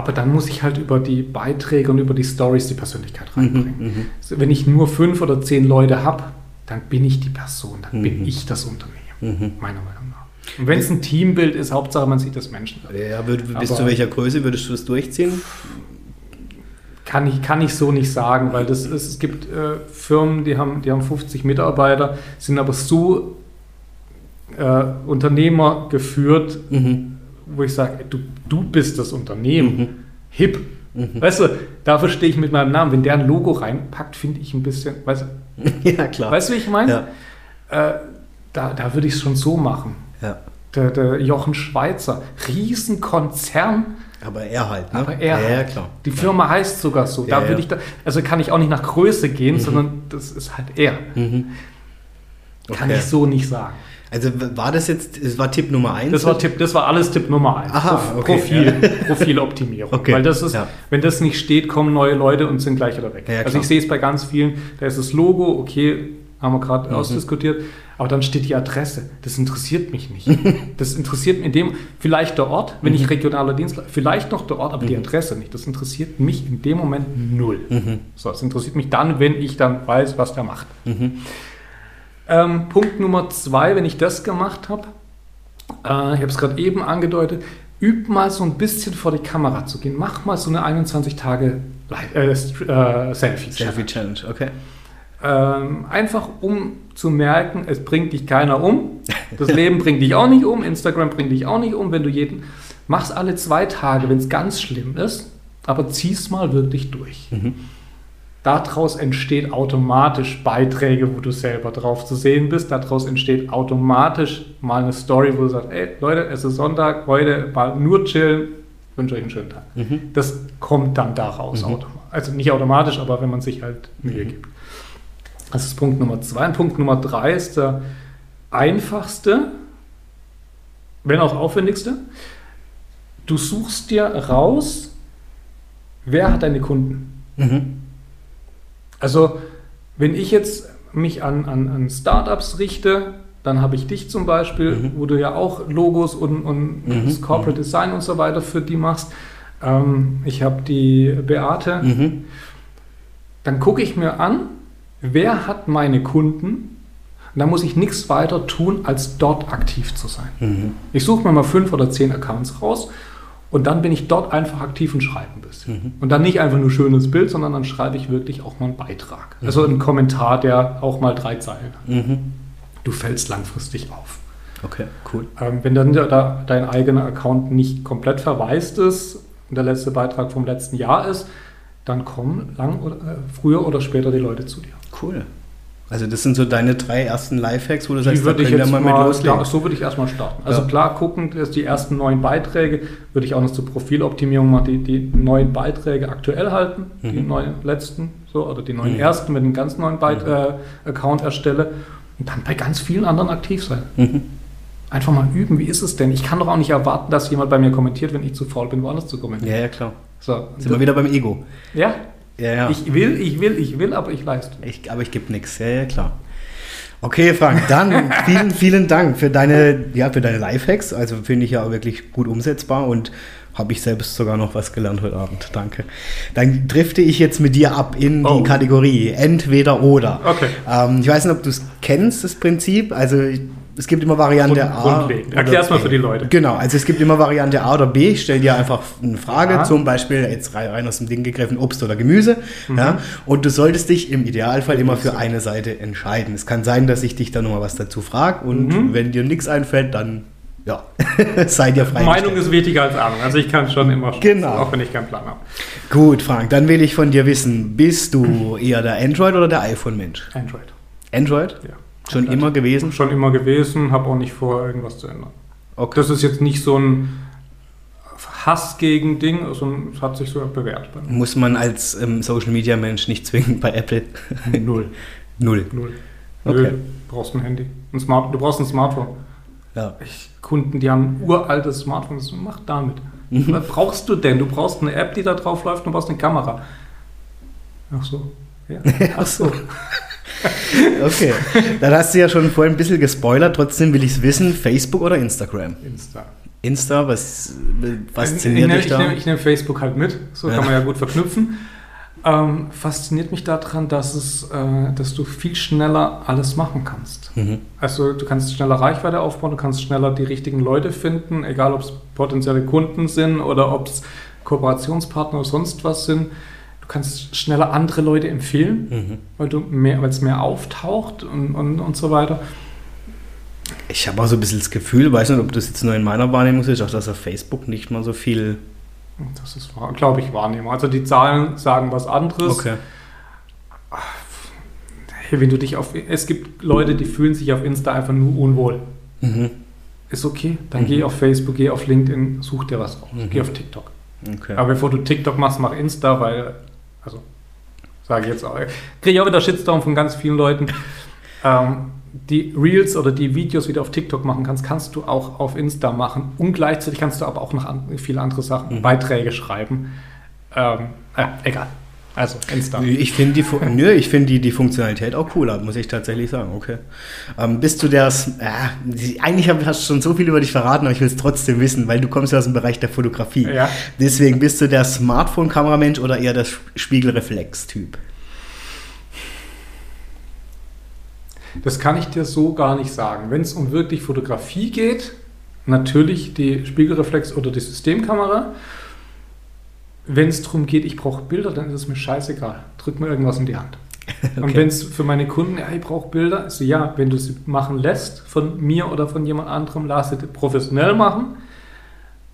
Aber dann muss ich halt über die Beiträge und über die Stories die Persönlichkeit reinbringen. Mhm, mhm. Also Wenn ich nur fünf oder zehn Leute habe, dann bin ich die Person, dann bin Mhm. ich das Unternehmen, Mhm. meiner Meinung nach. Und wenn es ein Teambild ist, Hauptsache man sieht das Menschen. Ja, würd, bis zu welcher Größe würdest du das durchziehen? Kann ich, kann ich so nicht sagen, weil das ist, es gibt äh, Firmen, die haben, die haben 50 Mitarbeiter, sind aber so äh, Unternehmer geführt, Mhm. Wo ich sage, du, du bist das Unternehmen. Mhm. Hip. Mhm. Weißt du, dafür stehe ich mit meinem Namen. Wenn der ein Logo reinpackt, finde ich ein bisschen, weißt, du- [laughs] ja, klar. weißt du, wie ich meine? Ja. Äh, da da würde ich es schon so machen. ja. Der, der Jochen Schweizer, Riesenkonzern, Aber er halt, ne? aber er. Ja, ja, halt. klar. Die Firma heißt sogar so. Ja, da würde ja. ich da, also kann ich auch nicht nach Größe gehen, sondern das ist halt er. Mhm. Kann Okay. ich so nicht sagen. Also war das jetzt, es war Tipp Nummer eins? Das war Tipp, das war alles Tipp Nummer eins. Aha, okay, Profil, [laughs] Profiloptimierung. Okay, Weil das ist, ja. wenn das nicht steht, kommen neue Leute und sind gleich wieder weg. Ja, also ich sehe es bei ganz vielen, da ist das Logo, okay, haben wir Mhm. gerade ausdiskutiert, aber dann steht die Adresse. Das interessiert mich nicht. [laughs] das interessiert mich in dem, vielleicht der Ort, wenn Mhm. ich regionaler Dienstleister, vielleicht noch der Ort, aber die Adresse nicht. Das interessiert mich in dem Moment null. Mhm. So, es interessiert mich dann, wenn ich dann weiß, was der macht. Ähm, Punkt Nummer zwei, wenn ich das gemacht habe, äh, ich habe es gerade eben angedeutet, üb mal so ein bisschen vor die Kamera zu gehen. Mach mal so eine 21 Tage äh, äh, Selfie. Selfie Challenge, okay. Ähm, einfach um zu merken, es bringt dich keiner um. Das [laughs] Leben bringt dich auch nicht um. Instagram bringt dich auch nicht um, wenn du jeden. Mach's alle zwei Tage, wenn es ganz schlimm ist, aber zieh's mal wirklich durch. Mhm. Daraus entsteht automatisch Beiträge, wo du selber drauf zu sehen bist. Daraus entsteht automatisch mal eine Story, wo du sagst, ey Leute, es ist Sonntag, heute mal nur chillen, wünsche euch einen schönen Tag. Mhm. Das kommt dann daraus automatisch. Also nicht automatisch, aber wenn man sich halt Mühe gibt. Das ist Punkt Nummer zwei. Und Punkt Nummer drei ist der einfachste, wenn auch aufwendigste. Du suchst dir raus, wer hat deine Kunden. Mhm. Also, wenn ich jetzt mich an, an, an Startups richte, dann habe ich dich zum Beispiel, Mhm. wo du ja auch Logos und, und Mhm. das Corporate Design und so weiter für die machst. Ähm, ich habe die Beate. Mhm. Dann gucke ich mir an, wer hat meine Kunden. Und da muss ich nichts weiter tun, als dort aktiv zu sein. Mhm. Ich suche mir mal fünf oder zehn Accounts raus und dann bin ich dort einfach aktiv und schreibe ein bisschen. Mhm. Und dann nicht einfach nur schönes Bild, sondern dann schreibe ich wirklich auch mal einen Beitrag. Mhm. Also einen Kommentar, der auch mal drei Zeilen hat. Mhm. Du fällst langfristig auf. Okay, cool. Ähm, wenn dann da, dein eigener Account nicht komplett verwaist ist und der letzte Beitrag vom letzten Jahr ist, dann kommen lang oder, äh, früher oder später die Leute zu dir. Cool. Also das sind so deine drei ersten Lifehacks, wo du Die sagst, da würde ich können wir jetzt mal mal, mit loslegen. da, so würde ich erstmal starten. Also Ja. klar gucken, dass die ersten neun Beiträge, würde ich auch noch zur Profiloptimierung machen, die, die neuen Beiträge aktuell halten, die Mhm. neuen letzten, so, oder die neuen Mhm. ersten mit einem ganz neuen Beit äh, Account erstelle und dann bei ganz vielen anderen aktiv sein. Mhm. Einfach mal üben, wie ist es denn? Ich kann doch auch nicht erwarten, dass jemand bei mir kommentiert, wenn ich zu faul bin, woanders zu kommentieren. Ja, ja, klar. So, Sind wir wieder beim Ego. ja, Ja, ja. ich will, ich will, ich will, aber ich leiste. Ich, aber ich gebe nichts. Ja, ja, klar. Okay, Frank, dann [laughs] vielen, vielen Dank für deine, ja, für deine Lifehacks. Also finde ich ja auch wirklich gut umsetzbar und habe ich selbst sogar noch was gelernt heute Abend. Danke. Dann drifte ich jetzt mit dir ab in Oh. die Kategorie entweder oder. Okay. Ähm, ich weiß nicht, ob du es kennst, das Prinzip. Also es gibt immer Variante Grund- A. grundlegend. oder Erklär's mal für die Leute. Genau, also es gibt immer Variante A oder B. Ich stelle dir einfach eine Frage, Ja. zum Beispiel jetzt rein rein aus dem Ding gegriffen, Obst oder Gemüse. Mhm. Ja, und du solltest dich im Idealfall immer für eine Seite entscheiden. Es kann sein, dass ich dich dann nochmal was dazu frage und Mhm. wenn dir nichts einfällt, dann ja, [laughs] sei dir frei. Meinung ist wichtiger als Ahnung. Also ich kann schon immer schätzen, Genau. auch wenn ich keinen Plan habe. Gut, Frank, dann will ich von dir wissen, bist du [clears throat] eher der Android- oder der iPhone-Mensch? Android. Android? Ja. Schon Komplett. immer gewesen? Schon immer gewesen, habe auch nicht vor, irgendwas zu ändern. Okay. Das ist jetzt nicht so ein Hass gegen Ding, sondern es hat sich so bewährt. Muss man als ähm, Social-Media-Mensch nicht zwingend bei Apple? [laughs] Null. Null. Null. Okay. Null. Du brauchst ein Handy. Ein Smart, du brauchst ein Smartphone. Ja. Ich, Kunden, die haben ein uraltes Smartphone, das mach damit. Mhm. Was brauchst du denn? Du brauchst eine App, die da drauf läuft und du brauchst eine Kamera. Ach so. Ja. [laughs] Ach so. [laughs] Okay. Dann hast du ja schon vorhin ein bisschen gespoilert, trotzdem will ich es wissen, Facebook oder Instagram? Insta. Insta, was fasziniert ich, dich da? Ich nehme nehm Facebook halt mit, so Ja. kann man ja gut verknüpfen. Ähm, fasziniert mich daran, dass, es, äh, dass du viel schneller alles machen kannst. Mhm. Also du kannst schneller Reichweite aufbauen, du kannst schneller die richtigen Leute finden, egal ob es potenzielle Kunden sind oder ob es Kooperationspartner oder sonst was sind. Du kannst schneller andere Leute empfehlen, Mhm. weil du mehr, weil es mehr auftaucht und, und, und so weiter. Ich habe auch so ein bisschen das Gefühl, weiß nicht, ob das jetzt nur in meiner Wahrnehmung ist, auch dass auf Facebook nicht mal so viel. Das ist, glaube ich, Wahrnehmung. Also die Zahlen sagen was anderes. Okay. Hey, wenn du dich auf, es gibt Leute, die fühlen sich auf Insta einfach nur unwohl. Mhm. Ist okay, dann Mhm. geh auf Facebook, geh auf LinkedIn, such dir was raus. Mhm. Geh auf TikTok. okay. Aber bevor du TikTok machst, mach Insta, weil, also, sage ich jetzt auch, kriege ich auch wieder Shitstorm von ganz vielen Leuten. [laughs] Ähm, die Reels oder die Videos, die du auf TikTok machen kannst, kannst du auch auf Insta machen. Und gleichzeitig kannst du aber auch noch an, viele andere Sachen, Mhm. Beiträge schreiben. Ähm, äh, egal. Also, Insta. Ich finde die, nö, ich find die, die Funktionalität auch cooler, muss ich tatsächlich sagen. Okay. Ähm, bist du der, S- äh, eigentlich hast du schon so viel über dich verraten, aber ich will es trotzdem wissen, weil du kommst ja aus dem Bereich der Fotografie. Ja. Deswegen bist du der Smartphone-Kameramensch oder eher der Spiegelreflex-Typ? Das kann ich dir so gar nicht sagen. Wenn es um wirklich Fotografie geht, natürlich die Spiegelreflex oder die Systemkamera. Wenn es darum geht, ich brauche Bilder, dann ist es mir scheißegal. Drück mir irgendwas in die Hand. [laughs] Und Okay. wenn es für meine Kunden, ja, ich brauche Bilder, ist so, ja, wenn du sie machen lässt, von mir oder von jemand anderem, lass sie professionell machen.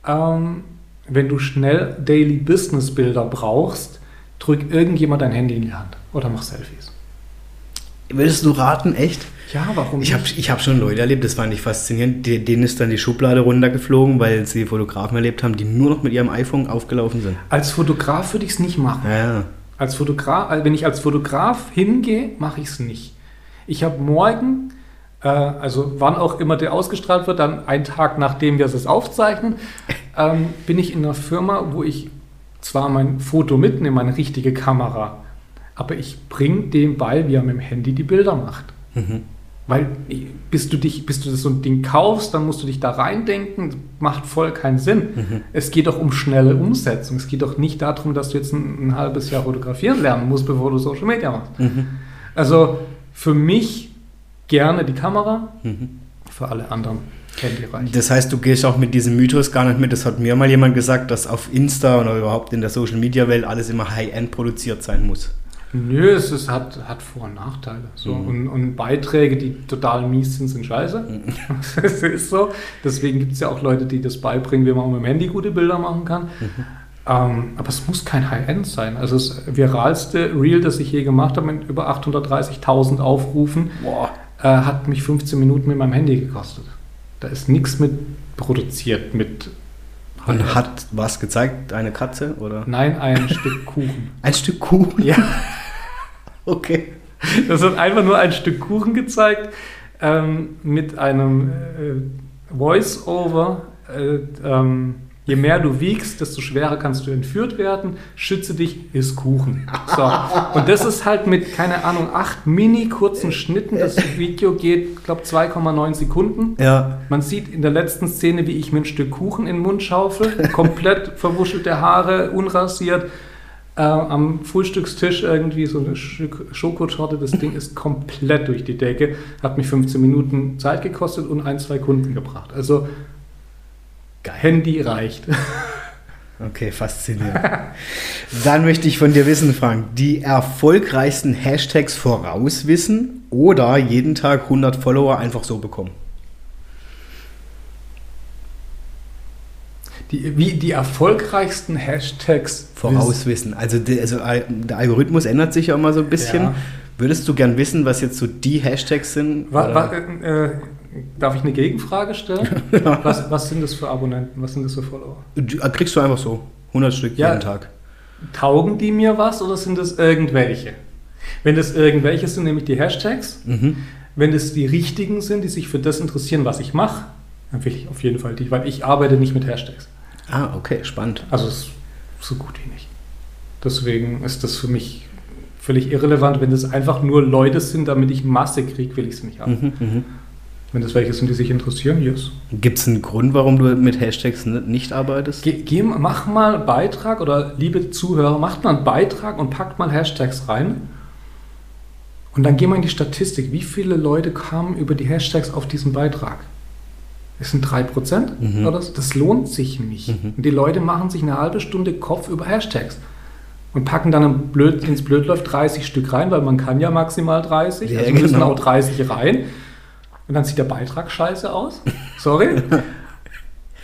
Ähm, wenn du schnell Daily Business Bilder brauchst, drück irgendjemand dein Handy in die Hand oder mach Selfies. Würdest du raten, echt? Ja, warum Ich habe ich hab schon Leute erlebt, das fand ich faszinierend, denen ist dann die Schublade runtergeflogen, weil sie Fotografen erlebt haben, die nur noch mit ihrem iPhone aufgelaufen sind. Als Fotograf würde ich es nicht machen. Ja, ja. Als Fotograf, wenn ich als Fotograf hingehe, mache ich es nicht. Ich habe morgen, äh, also wann auch immer der ausgestrahlt wird, dann einen Tag nachdem wir es aufzeichnen, [laughs] ähm, bin ich in einer Firma, wo ich zwar mein Foto mitnehme, meine richtige Kamera, aber ich bringe dem bei, wie er mit dem Handy die Bilder macht. Mhm. Weil bis du dich, bis du so ein Ding kaufst, dann musst du dich da reindenken, macht voll keinen Sinn. Mhm. Es geht doch um schnelle Umsetzung. Es geht doch nicht darum, dass du jetzt ein, ein halbes Jahr fotografieren lernen musst, bevor du Social Media machst. Mhm. Also für mich gerne die Kamera, mhm. für alle anderen. Das heißt, du gehst auch mit diesem Mythos gar nicht mit. Das hat mir mal jemand gesagt, dass auf Insta oder überhaupt in der Social Media Welt alles immer High-End produziert sein muss. Nö, es ist, hat, hat Vor- und Nachteile. So. Mhm. Und, und, Beiträge, die total mies sind, sind scheiße. Mhm. [laughs] das ist so. Deswegen gibt es ja auch Leute, die das beibringen, wie man auch mit dem Handy gute Bilder machen kann. Mhm. Ähm, aber es muss kein High-End sein. Also das viralste Reel, das ich je gemacht habe, mit über 830.000 Aufrufen, äh, hat mich 15 Minuten mit meinem Handy gekostet. Da ist nichts mit produziert, mit und hat was gezeigt? Eine Katze oder? Nein, ein Stück Kuchen. Ein Stück Kuchen? Ja. [laughs] [laughs] okay. Das hat einfach nur ein Stück Kuchen gezeigt ähm, mit einem äh, Voice-Over. Äh, ähm, Je mehr du wiegst, desto schwerer kannst du entführt werden. Schütze dich, ist Kuchen. So. Und das ist halt mit, keine Ahnung, acht mini kurzen Schnitten. Das Video geht, glaube 2,9 Sekunden. Ja. Man sieht in der letzten Szene, wie ich mir ein Stück Kuchen in den Mund schaufel. Komplett verwuschelte Haare, unrasiert. Äh, am Frühstückstisch irgendwie so ein Stück Schokotorte. Das Ding ist komplett durch die Decke. Hat mich 15 Minuten Zeit gekostet und ein, zwei Kunden gebracht. Also Handy reicht. [laughs] Okay, faszinierend. Dann möchte ich von dir wissen, Frank, die erfolgreichsten Hashtags vorauswissen oder jeden Tag 100 Follower einfach so bekommen? Die, wie die erfolgreichsten Hashtags vorauswissen. Also, die, also der Algorithmus ändert sich ja immer so ein bisschen. Ja. Würdest du gern wissen, was jetzt so die Hashtags sind? Wa, wa, äh, Darf ich eine Gegenfrage stellen? [laughs] was, was, sind das für Abonnenten? Was sind das für Follower? Äh, kriegst du einfach so 100 Stück ja, jeden Tag. Taugen die mir was oder sind das irgendwelche? Wenn das irgendwelche sind, nämlich die Hashtags. Mhm. Wenn das die richtigen sind, die sich für das interessieren, was ich mache, dann will ich auf jeden Fall die, weil ich arbeite nicht mit Hashtags. Ah, okay, spannend. Also so gut wie nicht. Deswegen ist das für mich völlig irrelevant. Wenn das einfach nur Leute sind, damit ich Masse kriege, will ich es nicht haben. Mhm, mh. Wenn das welche sind, die sich interessieren, yes. Gibt es einen Grund, warum du mit Hashtags nicht arbeitest? Ge, ge, mach mal einen Beitrag oder liebe Zuhörer, macht mal einen Beitrag und packt mal Hashtags rein. Und dann geh mal in die Statistik. Wie viele Leute kamen über die Hashtags auf diesen Beitrag? Das sind 3% mhm. oder so. Das lohnt sich nicht. Mhm. Und die Leute machen sich eine halbe Stunde Kopf über Hashtags und packen dann Blöd, ins Blödläuft 30 Stück rein, weil man kann ja maximal 30, ja, also müssen genau. auch 30 rein. Und dann sieht der Beitrag scheiße aus. Sorry.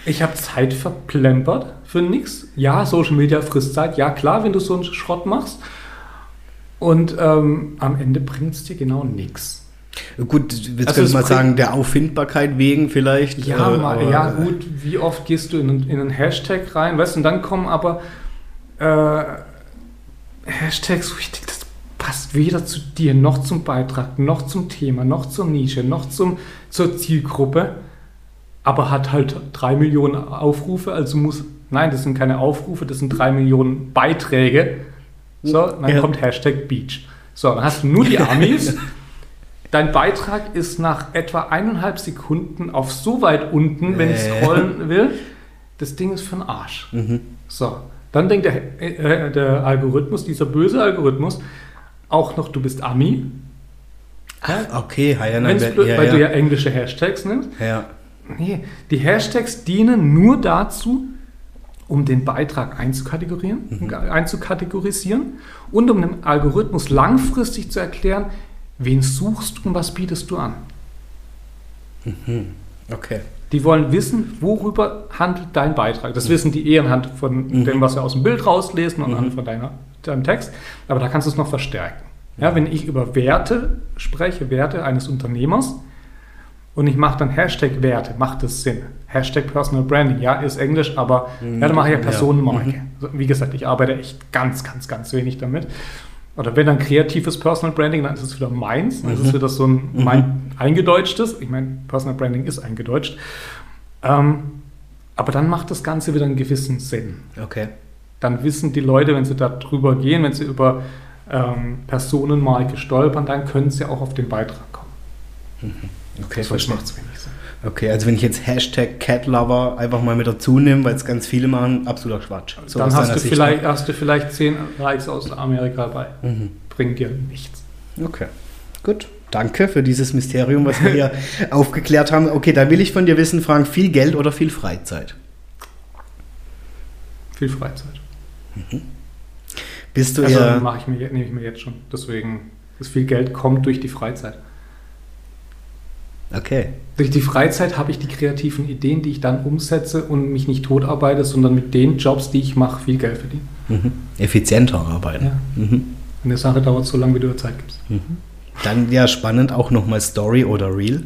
Ich habe Zeit verplempert für nichts. Ja, Social Media frisst Zeit. Ja, klar, wenn du so einen Schrott machst. Und ähm, am Ende bringt es dir genau nichts. Gut, jetzt also könnte man sagen, der Auffindbarkeit wegen vielleicht. Ja, äh, mal, ja gut, wie oft gehst du in, in einen Hashtag rein, weißt du, und dann kommen aber äh, Hashtags, ich denke, passt weder zu dir, noch zum Beitrag, noch zum Thema, noch zur Nische, noch zum, zur Zielgruppe, aber hat halt drei Millionen Aufrufe, also muss, nein, das sind keine Aufrufe, das sind drei Millionen Beiträge. So, dann ja. kommt Hashtag Beach. So, dann hast du nur die [laughs] Amis. Dein Beitrag ist nach etwa eineinhalb Sekunden auf so weit unten, wenn ich scrollen will. Das Ding ist für den Arsch. Mhm. So, dann denkt der, äh, der Algorithmus, dieser böse Algorithmus, auch noch, du bist Ami. Ach, okay, ja, nein, blöd, ja, weil ja. du ja englische Hashtags nimmst. Ja. Nee, die Hashtags dienen nur dazu, um den Beitrag einzukategorieren, mhm. einzukategorisieren und um dem Algorithmus langfristig zu erklären, wen suchst du und was bietest du an. Mhm. Okay. Die wollen wissen, worüber handelt dein Beitrag. Das mhm. wissen die eh anhand von mhm. dem, was wir aus dem Bild rauslesen und mhm. anhand von deiner deinem Text, aber da kannst du es noch verstärken. Ja, wenn ich über Werte spreche, Werte eines Unternehmers, und ich mache dann Hashtag Werte, macht das Sinn. Hashtag Personal Branding, ja, ist Englisch, aber mhm. ja, dann mache ich ja Personenmarke. Ja. Mhm. Wie gesagt, ich arbeite echt ganz, ganz, ganz wenig damit. Oder wenn dann kreatives Personal Branding, dann ist es wieder meins. Dann mhm. ist es wieder so ein mhm. mein eingedeutschtes. Ich meine, Personal Branding ist eingedeutscht. Ähm, aber dann macht das Ganze wieder einen gewissen Sinn. Okay dann wissen die Leute, wenn sie da drüber gehen, wenn sie über ähm, Personenmarke stolpern, dann können sie auch auf den Beitrag kommen. Okay, Sonst verstehe. macht es wenig Sinn. Okay, also wenn ich jetzt Hashtag Catlover einfach mal mit dazu nehme, weil es ganz viele machen, absoluter Quatsch. So Dann hast du, Sicht. vielleicht, hast du vielleicht zehn Likes aus Amerika bei. Mhm. Bringt dir nichts. Okay, gut. Danke für dieses Mysterium, was wir hier [laughs] aufgeklärt haben. Okay, dann will ich von dir wissen, Frank, viel Geld oder viel Freizeit? Viel Freizeit. Bist du Also eher... mache ich mir, nehme ich mir jetzt schon. Deswegen, das viel Geld kommt durch die Freizeit. Okay. Durch die Freizeit habe ich die kreativen Ideen, die ich dann umsetze und mich nicht totarbeite, sondern mit den Jobs, die ich mache, viel Geld verdiene. Mhm. Effizienter arbeiten. Ja. Mhm. Eine Sache dauert so lange, wie du dir Zeit gibst. Dann ja spannend auch nochmal Story oder Real.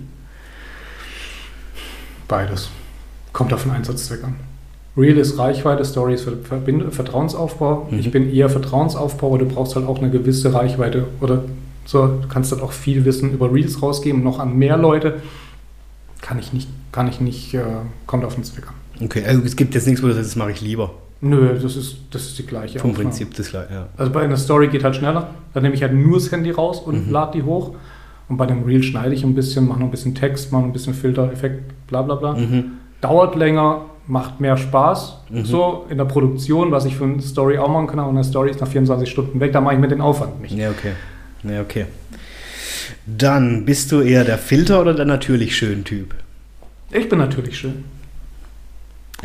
Beides. Kommt auf den Einsatzzweck an. Real ist Reichweite, Story ist Vertrauensaufbau. Mhm. Ich bin eher Vertrauensaufbau, aber du brauchst halt auch eine gewisse Reichweite oder so. Du kannst halt auch viel Wissen über Reels rausgeben, noch an mehr Leute. Kann ich nicht, kann ich nicht, äh, kommt auf den Zweck an. Okay, also es gibt jetzt nichts, wo du sagst, das mache ich lieber. Nö, das ist, das ist die gleiche Vom Aufnahme. Prinzip das gleiche, ja. Also bei einer Story geht halt schneller. Dann nehme ich halt nur das Handy raus und Mhm. lade die hoch. Und bei dem Reel schneide ich ein bisschen, mache noch ein bisschen Text, mache noch ein bisschen Filter, Effekt, bla bla bla. Mhm. Dauert länger, macht mehr Spaß. Mhm. So in der Produktion, was ich für eine Story auch machen kann, aber eine Story ist nach 24 Stunden weg, da mache ich mir den Aufwand nicht. Ja, okay. Ja, okay. Dann bist du eher der Filter oder der natürlich schön Typ? Ich bin natürlich schön.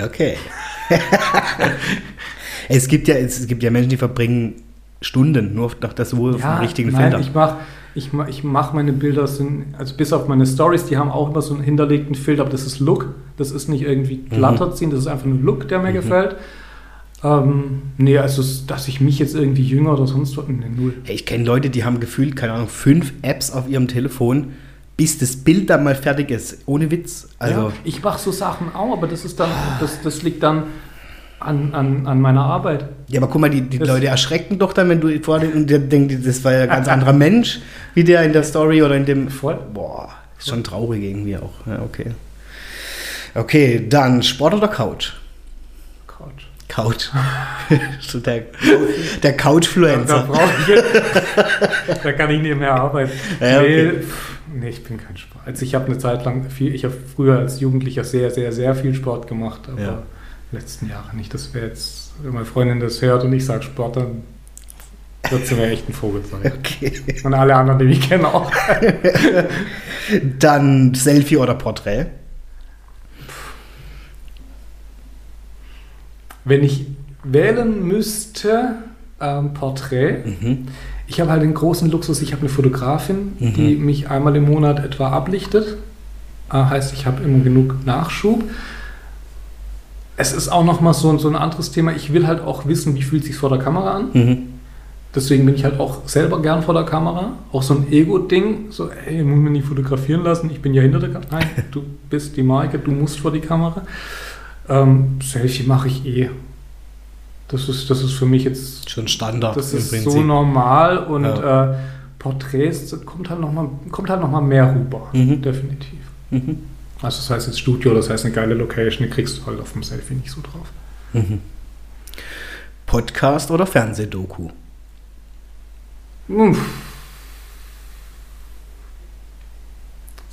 Okay. [laughs] es, gibt ja, es gibt ja Menschen, die verbringen Stunden nur nach der Suche vom richtigen nein, Filter. ich mache ich mach, ich mach meine Bilder, sind, also bis auf meine Stories, die haben auch immer so einen hinterlegten Filter, aber das ist Look. Das ist nicht irgendwie glatter ziehen, das ist einfach nur Look, der mir Mhm. gefällt. Ähm, nee, also dass ich mich jetzt irgendwie jünger oder sonst was, nee, null. Hey, ich kenne Leute, die haben gefühlt, keine Ahnung, fünf Apps auf ihrem Telefon, bis das Bild dann mal fertig ist. Ohne Witz. Also, ja, ich mache so Sachen auch, aber das ist dann, das, das liegt dann an, an, an meiner Arbeit. ja, aber guck mal, die, die Das- Leute erschrecken doch dann, wenn du vor und der denkt, das war ja ein ganz [laughs] anderer Mensch, wie der in der Story oder in dem. Voll. Boah, ist schon traurig irgendwie auch. Ja, okay. Okay, dann Sport oder Couch? Couch. [laughs] So der der Da, Couchfluencer. brauche ich, [laughs] da kann ich nicht mehr arbeiten. Ja, okay. nee, nee, ich bin kein Sport. Also ich habe eine Zeit lang viel, ich habe früher als Jugendlicher sehr, sehr, sehr viel Sport gemacht, aber Ja. letzten Jahre nicht. Das wäre jetzt, wenn meine Freundin das hört und ich sage Sport, dann wird sie mir echt ein Vogel sein. [laughs] Okay. Und alle anderen, die mich kennen, auch. Dann Selfie oder Porträt? Wenn ich wählen müsste, ähm, Porträt. Mhm. Ich habe halt den großen Luxus, ich habe eine Fotografin, Mhm. die mich einmal im Monat etwa ablichtet. Äh, heißt, ich habe immer genug Nachschub. Es ist auch nochmal so, so ein anderes Thema. Ich will halt auch wissen, wie fühlt sich vor der Kamera an. Mhm. Deswegen bin ich halt auch selber gern vor der Kamera. Auch so ein Ego-Ding. So, ey, ich muss mich nicht fotografieren lassen. Ich bin ja hinter der Kamera. Nein, [laughs] du bist die Marke, du musst vor die Kamera. Ähm, Selfie mache ich eh. Das ist, das ist für mich jetzt Schon Standard das ist so normal und äh, Porträts kommt halt nochmal kommt halt noch mal mehr rüber. Mhm. Definitiv. Mhm. Also das heißt jetzt Studio, das heißt eine geile Location, die kriegst du halt auf dem Selfie nicht so drauf. Mhm. Podcast oder Fernsehdoku? Uff.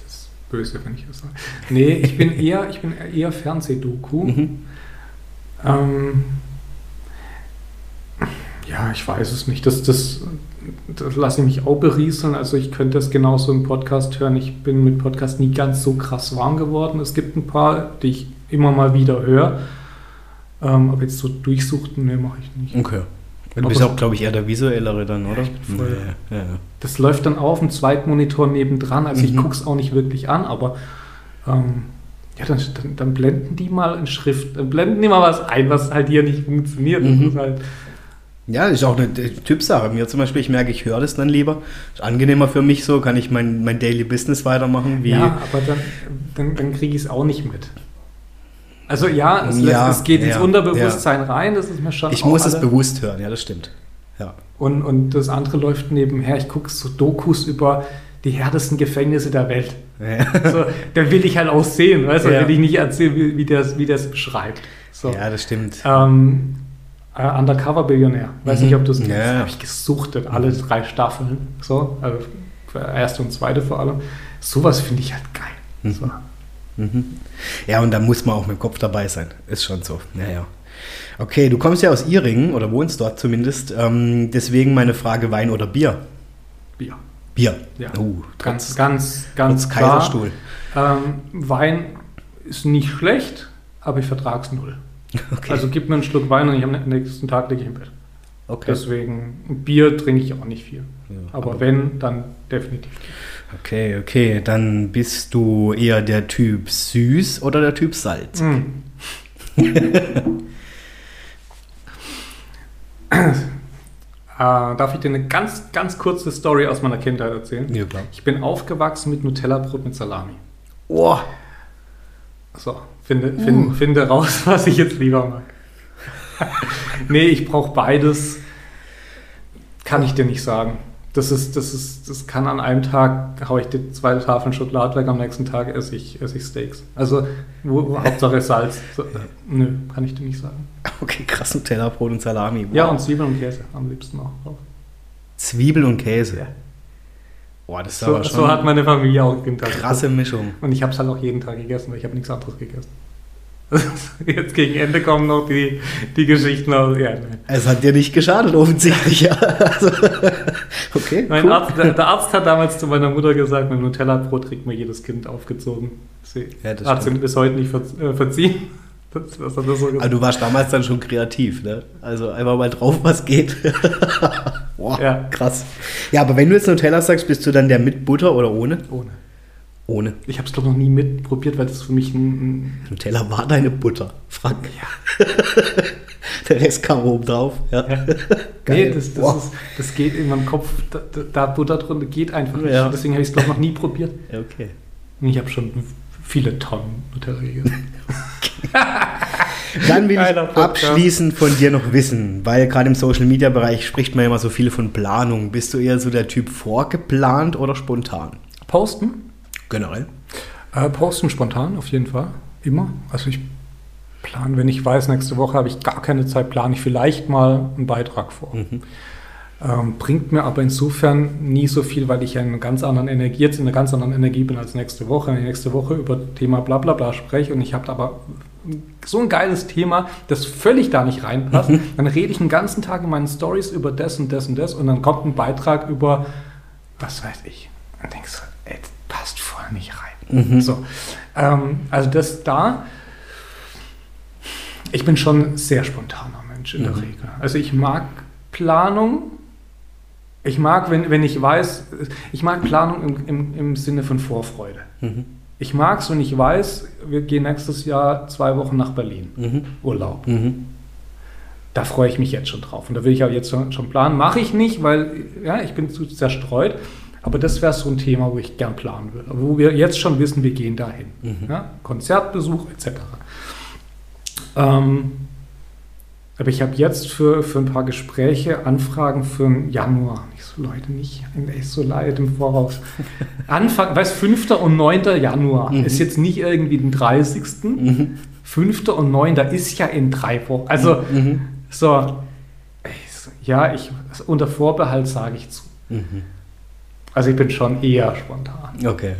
Das ist böse, wenn ich das sage. Nee, ich bin [laughs] eher, ich bin eher Fernsehdoku. Mhm. Ähm, ja, ich weiß es nicht. Das, das, das lasse ich mich auch berieseln. Also ich könnte das genauso im Podcast hören. Ich bin mit Podcast nie ganz so krass warm geworden. Es gibt ein paar, die ich immer mal wieder höre. Ähm, aber jetzt so durchsuchten, nee, mache ich nicht. Okay. Du Aber bist auch, glaube ich, eher der visuellere dann, oder? ich bin voll- Ja, ja, ja. Das läuft dann auf dem Zweitmonitor nebendran. Also ich Mhm. gucke es auch nicht wirklich an, aber ähm, ja, dann, dann, dann blenden die mal in Schrift, dann blenden die mal was ein, was halt hier nicht funktioniert. Das Mhm. ist halt, Ja, ist auch eine Typsache. Mir zum Beispiel, ich merke, ich höre das dann lieber. Ist angenehmer für mich so, kann ich mein, mein Daily Business weitermachen. Wie, Ja, aber dann, dann, dann kriege ich es auch nicht mit. Also ja, es, Ja, lässt, es geht ins ja, Unterbewusstsein rein, das ist mir schon ich muss es alle- bewusst hören, ja, das stimmt. Ja. und, und das andere läuft nebenher. Ich gucke so Dokus über die härtesten Gefängnisse der Welt. Ja, [laughs] So, da will ich halt auch sehen, weißt du? Da Ja. will ich nicht erzählen, wie, wie der wie es beschreibt. So. ja das stimmt. Ähm, äh, Undercover-Billionär. Weiß Mhm. nicht, ob du es kennst. Ja. habe ich gesuchtet, alle drei Staffeln. So, also erste und zweite vor allem. sowas finde ich halt geil. Mhm. So. Ja, und da muss man auch mit dem Kopf dabei sein. Ist schon so. Naja. Okay, du kommst ja aus Iringen oder wohnst dort zumindest. Ähm, deswegen meine Frage: Wein oder Bier? Bier. Bier. Ja. Oh, Ganz, ganz, ganz trotz klar. Kaiserstuhl. Ähm, Wein ist nicht schlecht, aber ich vertrag's null. Okay. Also gib mir einen Schluck Wein und ich am nächsten Tag liege ich im Bett. okay. Deswegen Bier trinke ich auch nicht viel. Ja, aber, aber- wenn, dann definitiv. Okay, okay. Dann bist du eher der Typ süß oder der Typ Salz? Mm. äh, [laughs] darf ich dir eine ganz, ganz kurze Story aus meiner Kindheit erzählen? Ja, klar. Ich bin aufgewachsen mit Nutella-Brot mit Salami. Oh, So, finde, finde, finde raus, [laughs] was ich jetzt lieber mag. [laughs] nee, ich brauche beides. Kann ich dir nicht sagen. Das ist, das ist, das kann an einem Tag, haue ich dir zwei Tafeln Schokolade weg, am nächsten Tag esse ich, esse ich Steaks. Also, wo, [laughs] Hauptsache Salz. So, nö, kann ich dir nicht sagen. okay, krass. Nutella-Brot und Salami. Wow. Ja, und Zwiebeln und Käse am liebsten auch drauf. Zwiebel und Käse. Ja. Boah, das ist So, aber schon so hat meine Familie auch eine gedacht. krasse Mischung. Und ich habe es halt auch jeden Tag gegessen, weil ich habe nichts anderes gegessen. [laughs] Jetzt gegen Ende kommen noch die, die Geschichten aus. Ja, nein. Es hat dir nicht geschadet, offensichtlich. Ja. Also, [laughs] okay, Mein cool. Arzt, der, der Arzt hat damals zu meiner Mutter gesagt, mit Nutella-Brot kriegt mir jedes Kind aufgezogen. Sie Ja, das hat sie bis heute nicht ver äh, verziehen. [laughs] Das, das so. Aber du warst damals dann schon kreativ, ne? Also einfach mal drauf, was geht. Boah, Ja. krass. Ja, aber wenn du jetzt Nutella sagst, bist du dann der mit Butter oder ohne? Ohne. Ohne. Ich habe es, glaube ich, noch nie mitprobiert, weil das für mich ein, ein Nutella war deine Butter, Frank. [laughs] der Rest kam oben drauf. Ja. Ja. [laughs] Geil. Nee, das, das, ist, das geht in meinem Kopf, da, da- Butter drunter geht einfach nicht. Ja. Deswegen habe ich es, glaube ich, noch nie probiert. Ja, okay. Ich habe schon viele Tonnen Nutella gegessen. [laughs] Dann will ich abschließend von dir noch wissen, weil gerade im Social Media Bereich spricht man ja immer so viel von Planung. Bist du eher so der Typ vorgeplant oder spontan? Posten? Generell. Äh, posten spontan, auf jeden Fall. Immer. Also ich plane, wenn ich weiß, nächste Woche habe ich gar keine Zeit, plane ich vielleicht mal einen Beitrag vor. Mhm. Ähm, bringt mir aber insofern nie so viel, weil ich in ganz anderen Energie, jetzt in einer ganz anderen Energie bin als nächste Woche. Wenn ich nächste Woche über Thema bla bla bla spreche und ich habe aber so ein geiles Thema, das völlig da nicht reinpasst, dann rede ich den ganzen Tag in meinen Stories über das und das und das und dann kommt ein Beitrag über, was weiß ich. Und denkst du, das passt voll nicht rein. Mhm. So. Ähm, also das da, ich bin schon ein sehr spontaner Mensch in der Mhm. Regel. Also ich mag Planung. Ich mag, wenn, wenn ich weiß, ich mag Planung im, im, im Sinne von Vorfreude. Mhm. Ich mag es, wenn ich weiß, wir gehen nächstes Jahr zwei Wochen nach Berlin. Mhm. Urlaub. Mhm. Da freue ich mich jetzt schon drauf. Und da will ich auch jetzt schon, schon planen. Mache ich nicht, weil ja, ich bin zu zerstreut. Aber das wäre so ein Thema, wo ich gern planen würde. Wo wir jetzt schon wissen, wir gehen dahin. Mhm. Ja? Konzertbesuch etc. Ähm, aber ich habe jetzt für, für ein paar Gespräche Anfragen für den Januar. Ich so, Leute, nicht, ist so leid im Voraus. [laughs] Anfang, weißt 5. und 9. Januar Mhm. ist jetzt nicht irgendwie den 30. Mhm. 5. und 9. ist ja in drei Wochen. Also, Mhm. so, ja, ich, unter Vorbehalt sage ich zu. Mhm. Also ich bin schon eher spontan. Okay.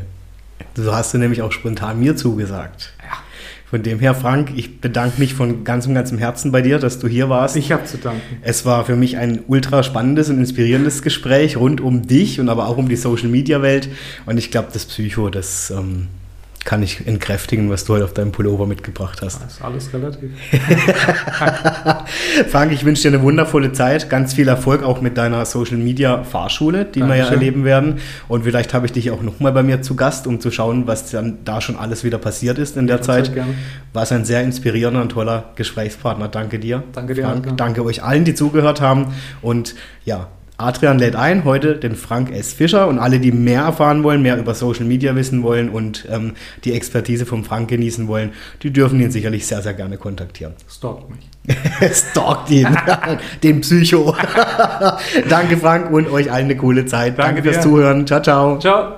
So hast du nämlich auch spontan mir zugesagt. Ja. Von dem her, Frank, ich bedanke mich von ganzem, ganzem Herzen bei dir, dass du hier warst. Ich habe zu danken. Es war für mich ein ultra spannendes und inspirierendes Gespräch rund um dich und aber auch um die Social Media Welt. Und ich glaube, das Psycho, das ähm, kann ich entkräftigen, was du heute auf deinem Pullover mitgebracht hast. Das ist alles relativ. [laughs] Frank, ich wünsche dir eine wundervolle Zeit, ganz viel Erfolg auch mit deiner Social Media Fahrschule, die wir ja Dankeschön. erleben werden. Und vielleicht habe ich dich auch nochmal bei mir zu Gast, um zu schauen, was dann da schon alles wieder passiert ist in der Zeit. War ein sehr inspirierender und toller Gesprächspartner. Danke dir. Danke dir, Frank. Danke euch allen, die zugehört haben. Und ja, Adrian lädt ein heute den Frank S. Fischer und alle, die mehr erfahren wollen, mehr über Social Media wissen wollen und ähm, die Expertise vom Frank genießen wollen, die dürfen ihn sicherlich sehr, sehr gerne kontaktieren. Stalkt mich. [laughs] Stalkt ihn, [laughs] den Psycho. [laughs] Danke, Frank, und euch allen eine coole Zeit. Danke, Danke fürs. Zuhören. Ciao, ciao. Ciao.